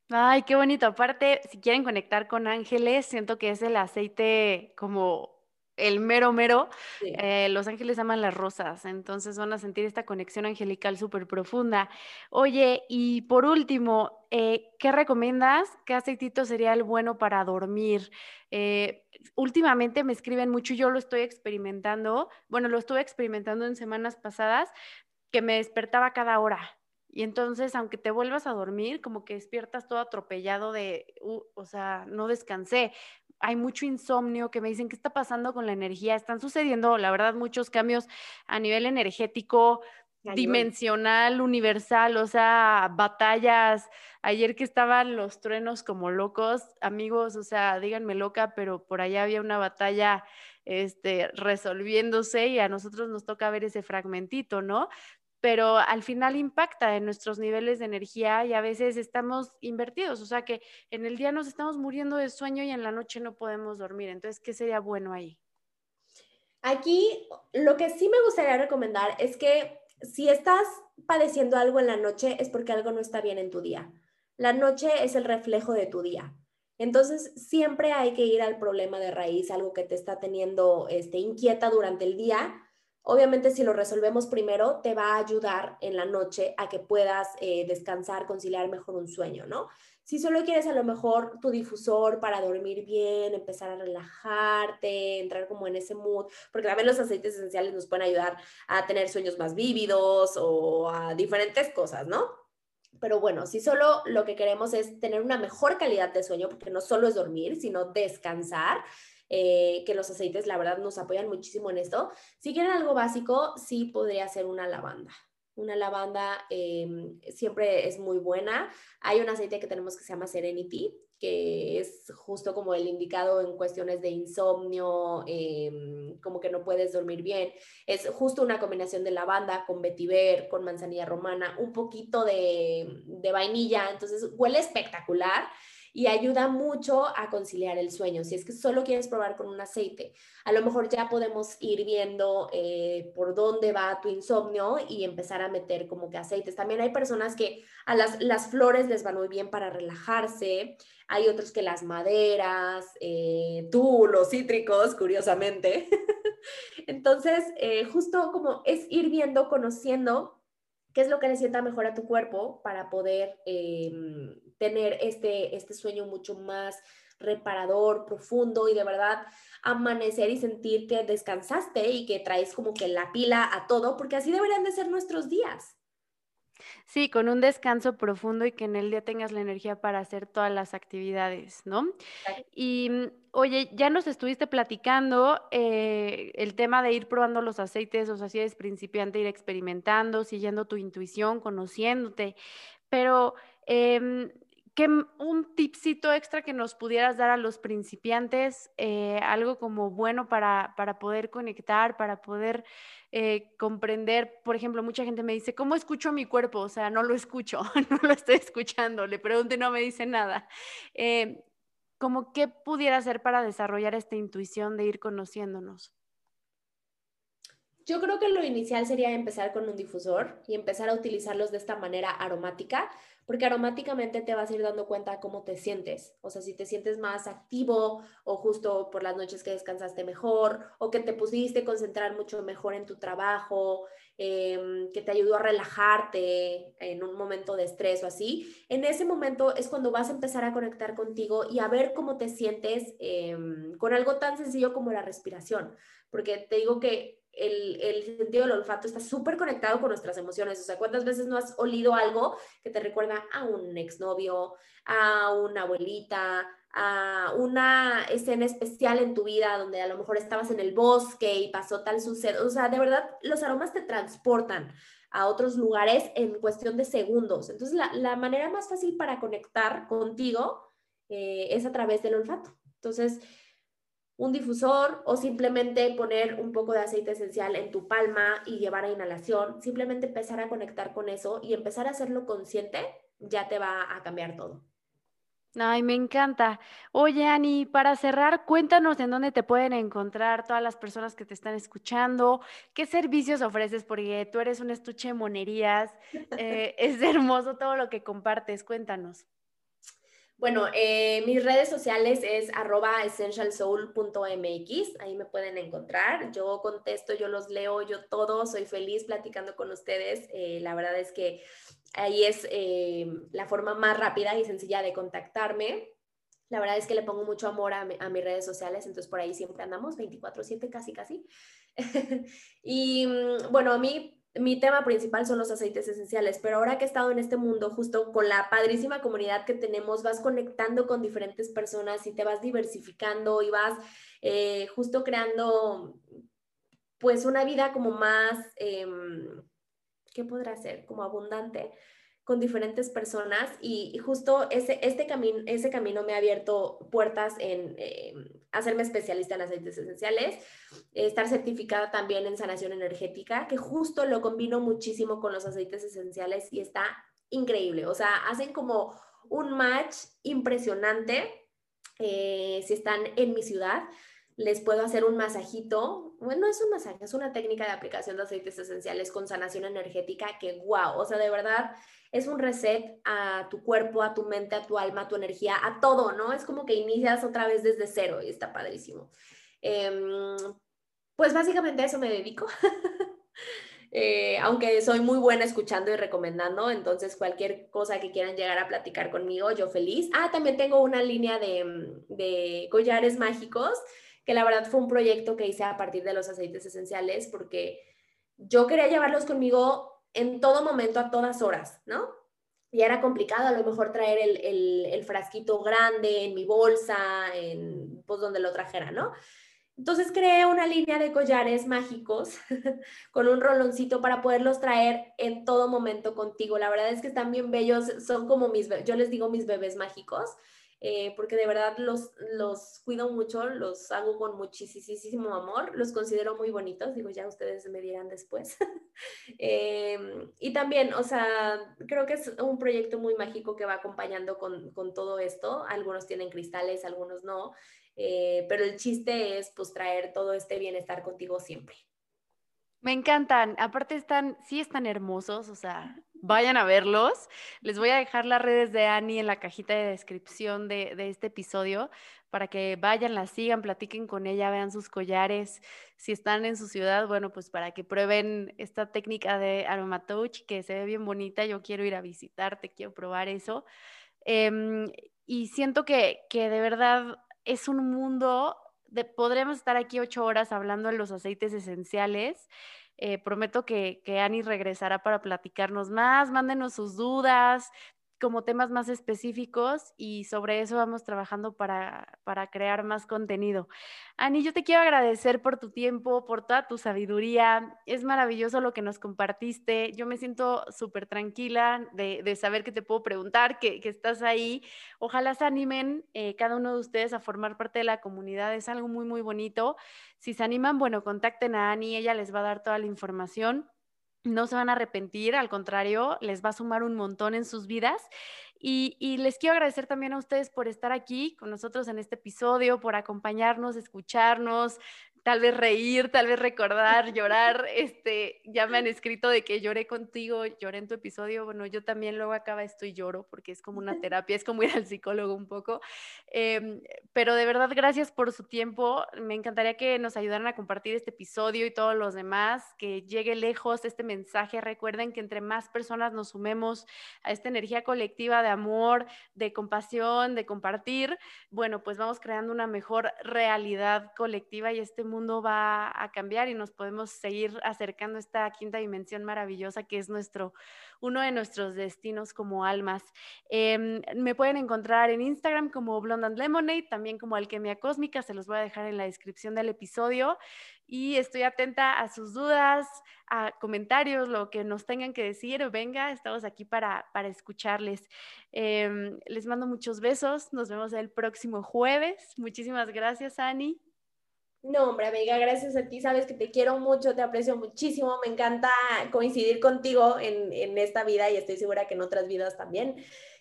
Ay, qué bonito. Aparte, si quieren conectar con ángeles, siento que es el aceite como el mero mero. Eh, los ángeles aman las rosas, entonces van a sentir esta conexión angelical súper profunda. Oye, y por último, eh, ¿qué recomiendas? ¿Qué aceitito sería el bueno para dormir? Eh, últimamente me escriben mucho, yo lo estoy experimentando, bueno, lo estuve experimentando en semanas pasadas, que me despertaba cada hora. Y entonces, aunque te vuelvas a dormir, como que despiertas todo atropellado de, o sea, no descansé. Hay mucho insomnio que me dicen, ¿qué está pasando con la energía? Están sucediendo, la verdad, muchos cambios a nivel energético, dimensional, universal, o sea, batallas. Ayer que estaban los truenos como locos, amigos, o sea, díganme loca, pero por allá había una batalla este, resolviéndose y a nosotros nos toca ver ese fragmentito, ¿no? Pero al final impacta en nuestros niveles de energía y a veces estamos invertidos, o sea que en el día nos estamos muriendo de sueño y en la noche no podemos dormir. Entonces, ¿qué sería bueno ahí? Aquí lo que sí me gustaría recomendar es que si estás padeciendo algo en la noche es porque algo no está bien en tu día. La noche es el reflejo de tu día. Entonces, siempre hay que ir al problema de raíz, algo que te está teniendo este, inquieta durante el día Obviamente si lo resolvemos primero, te va a ayudar en la noche a que puedas eh, descansar, conciliar mejor un sueño, ¿no? Si solo quieres a lo mejor tu difusor para dormir bien, empezar a relajarte, entrar como en ese mood, porque también los aceites esenciales nos pueden ayudar a tener sueños más vívidos o a diferentes cosas, ¿no? Pero bueno, si solo lo que queremos es tener una mejor calidad de sueño, porque no solo es dormir, sino descansar, eh, que los aceites, la verdad, nos apoyan muchísimo en esto. Si quieren algo básico, sí podría ser una lavanda. Una lavanda em, siempre es muy buena. Hay un aceite que tenemos que se llama Serenity, que es justo como el indicado en cuestiones de insomnio, em, como que no puedes dormir bien. Es justo una combinación de lavanda con vetiver, con manzanilla romana, un poquito de, de vainilla, entonces huele espectacular y ayuda mucho a conciliar el sueño. Si es que solo quieres probar con un aceite, a lo mejor ya podemos ir viendo eh, por dónde va tu insomnio y empezar a meter como que aceites. También hay personas que a las, las flores les van muy bien para relajarse, hay otros que las maderas, eh, tú los cítricos, curiosamente. Entonces, eh, justo como es ir viendo, conociendo qué es lo que le sienta mejor a tu cuerpo para poder em, tener este, este sueño mucho más reparador, profundo y de verdad amanecer y sentir que descansaste y que traes como que la pila a todo, porque así deberían de ser nuestros días. Sí, con un descanso profundo y que en el día tengas la energía para hacer todas las actividades, ¿no? Y mm, oye, ya nos estuviste platicando eh, el tema de ir probando los aceites, o sea, si eres principiante, ir experimentando, siguiendo tu intuición, conociéndote, pero eh, ¿qué, un tipcito extra que nos pudieras dar a los principiantes, eh, algo como bueno para, para, poder conectar, para poder eh, comprender, por ejemplo, mucha gente me dice, ¿cómo escucho mi cuerpo? O sea, no lo escucho, no lo estoy escuchando, le pregunto y no me dice nada. Eh, ¿Cómo qué pudiera hacer para desarrollar esta intuición de ir conociéndonos? Yo creo que lo inicial sería empezar con un difusor y empezar a utilizarlos de esta manera aromática, porque aromáticamente te vas a ir dando cuenta cómo te sientes, o sea, si te sientes más activo o justo por las noches que descansaste mejor o que te pusiste concentrar mucho mejor en tu trabajo, em, que te ayudó a relajarte en un momento de estrés o así, en ese momento es cuando vas a empezar a conectar contigo y a ver cómo te sientes em, con algo tan sencillo como la respiración, porque te digo que el, sentido del olfato está súper conectado con nuestras emociones. O sea, ¿cuántas veces no has olido algo que te recuerda a un exnovio, a una abuelita, a una escena especial en tu vida donde a lo mejor estabas en el bosque y pasó tal suceso? O sea, de verdad, los aromas te transportan a otros lugares en cuestión de segundos. Entonces, la, manera más fácil para conectar contigo eh, es a través del olfato. Entonces, un difusor o simplemente poner un poco de aceite esencial en tu palma y llevar a inhalación, simplemente empezar a conectar con eso y empezar a hacerlo consciente, ya te va a cambiar todo. Ay, me encanta. Oye, Ani, para cerrar, cuéntanos en dónde te pueden encontrar todas las personas que te están escuchando, qué servicios ofreces, porque tú eres un estuche de monerías, eh, es hermoso todo lo que compartes, cuéntanos. Bueno, eh, mis redes sociales es arroba essentialsoul.mx, ahí me pueden encontrar. Yo contesto, yo los leo, yo todo, soy feliz platicando con ustedes. Eh, la verdad es que ahí es eh, la forma más rápida y sencilla de contactarme. La verdad es que le pongo mucho amor a, a mis redes sociales, enton/ces por ahí siempre andamos 24/7 casi casi. y mm, bueno, a mí mi tema principal son los aceites esenciales, pero ahora que he estado en este mundo, justo con la padrísima comunidad que tenemos, vas conectando con diferentes personas y te vas diversificando y vas eh, justo creando pues una vida como más, em, ¿qué podrá ser? Como abundante con diferentes personas y, justo ese, este camino, ese camino me ha abierto puertas en hacerme especialista en aceites esenciales, estar certificada también en sanación energética, que justo lo combino muchísimo con los aceites esenciales y está increíble. O sea, hacen como un match impresionante eh, si están en mi ciudad les puedo hacer un masajito. Bueno, no es un masaje, es una técnica de aplicación de aceites esenciales con sanación energética que, wow, o sea, de verdad es un reset a tu cuerpo, a tu mente, a tu alma, a tu energía, a todo, ¿no? Es como que inicias otra vez desde cero y está padrísimo. Em, pues básicamente a eso me dedico. Eh, aunque soy muy buena escuchando y recomendando, entonces cualquier cosa que quieran llegar a platicar conmigo, yo feliz. Ah, también tengo una línea de, de collares mágicos que la verdad fue un proyecto que hice a partir de los aceites esenciales porque yo quería llevarlos conmigo en todo momento, a todas horas, ¿no? Y era complicado a lo mejor traer el, frasquito grande en mi bolsa, en, pues donde lo trajera, ¿no? Entonces creé una línea de collares mágicos con un roloncito para poderlos traer en todo momento contigo. La verdad es que están bien bellos, son como mis, yo les digo mis bebés mágicos. Eh, porque de verdad los, los cuido mucho, los hago con muchísimo amor, los considero muy bonitos, digo, ya ustedes me dirán después. Em, y también, o sea, creo que es un proyecto muy mágico que va acompañando con, con todo esto, algunos tienen cristales, algunos no, eh, pero el chiste es pues traer todo este bienestar contigo siempre. Me encantan, aparte están, sí están hermosos, o sea, vayan a verlos. Les voy a dejar las redes de Annie en la cajita de descripción de, este episodio para que vayan, la sigan, platiquen con ella, vean sus collares. Si están en su ciudad, bueno, pues para que prueben esta técnica de Aromatouch que se ve bien bonita. Yo quiero ir a visitarte, quiero probar eso. Em, y siento que, que de verdad es un mundo de, podremos estar aquí ocho horas hablando de los aceites esenciales eh, prometo que, que Ani regresará para platicarnos más. Mándenos sus dudas, como temas más específicos y sobre eso vamos trabajando para, para crear más contenido. Ani, yo te quiero agradecer por tu tiempo, por toda tu sabiduría. Es maravilloso lo que nos compartiste. Yo me siento súper tranquila de, saber que te puedo preguntar, que, estás ahí. Ojalá se animen eh, cada uno de ustedes a formar parte de la comunidad. Es algo muy, muy bonito. Si se animan, bueno, contacten a Ani, ella les va a dar toda la información no se van a arrepentir, al contrario, les va a sumar un montón en sus vidas. Y, les quiero agradecer también a ustedes por estar aquí con nosotros en este episodio, por acompañarnos, escucharnos, tal vez reír, tal vez recordar, llorar. Este, ya me han escrito de que lloré contigo, lloré en tu episodio. Bueno, yo también luego acaba esto y lloro porque es como una terapia, es como ir al psicólogo un poco. Em, pero de verdad, gracias por su tiempo. Me encantaría que nos ayudaran a compartir este episodio y todos los demás, que llegue lejos este mensaje. Recuerden que entre más personas nos sumemos a esta energía colectiva de amor, de compasión, de compartir, bueno, pues vamos creando una mejor realidad colectiva y este mundo va a cambiar y nos podemos seguir acercando a esta quinta dimensión maravillosa que es nuestro, uno de nuestros destinos como almas. Em, me pueden encontrar en Instagram como Blonde and Lemonade, también como Alquimia Cósmica, se los voy a dejar en la descripción del episodio y estoy atenta a sus dudas, a comentarios, lo que nos tengan que decir. Venga, estamos aquí para, para escucharles. Em, les mando muchos besos. Nos vemos el próximo jueves. Muchísimas gracias, Ani. No, hombre, amiga, gracias a ti. Sabes que te quiero mucho, te aprecio muchísimo. Me encanta coincidir contigo en, en esta vida y estoy segura que en otras vidas también.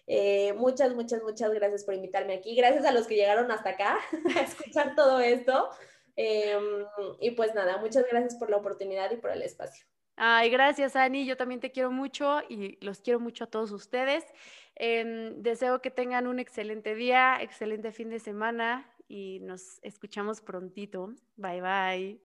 Eh, muchas, muchas, muchas gracias por invitarme aquí. Gracias a los que llegaron hasta acá a escuchar todo esto. Em, y pues nada, muchas gracias por la oportunidad y por el espacio. Ay, gracias, Ani. Yo también te quiero mucho y los quiero mucho a todos ustedes. Em, deseo que tengan un excelente día, excelente fin de semana y nos escuchamos prontito. Bye bye.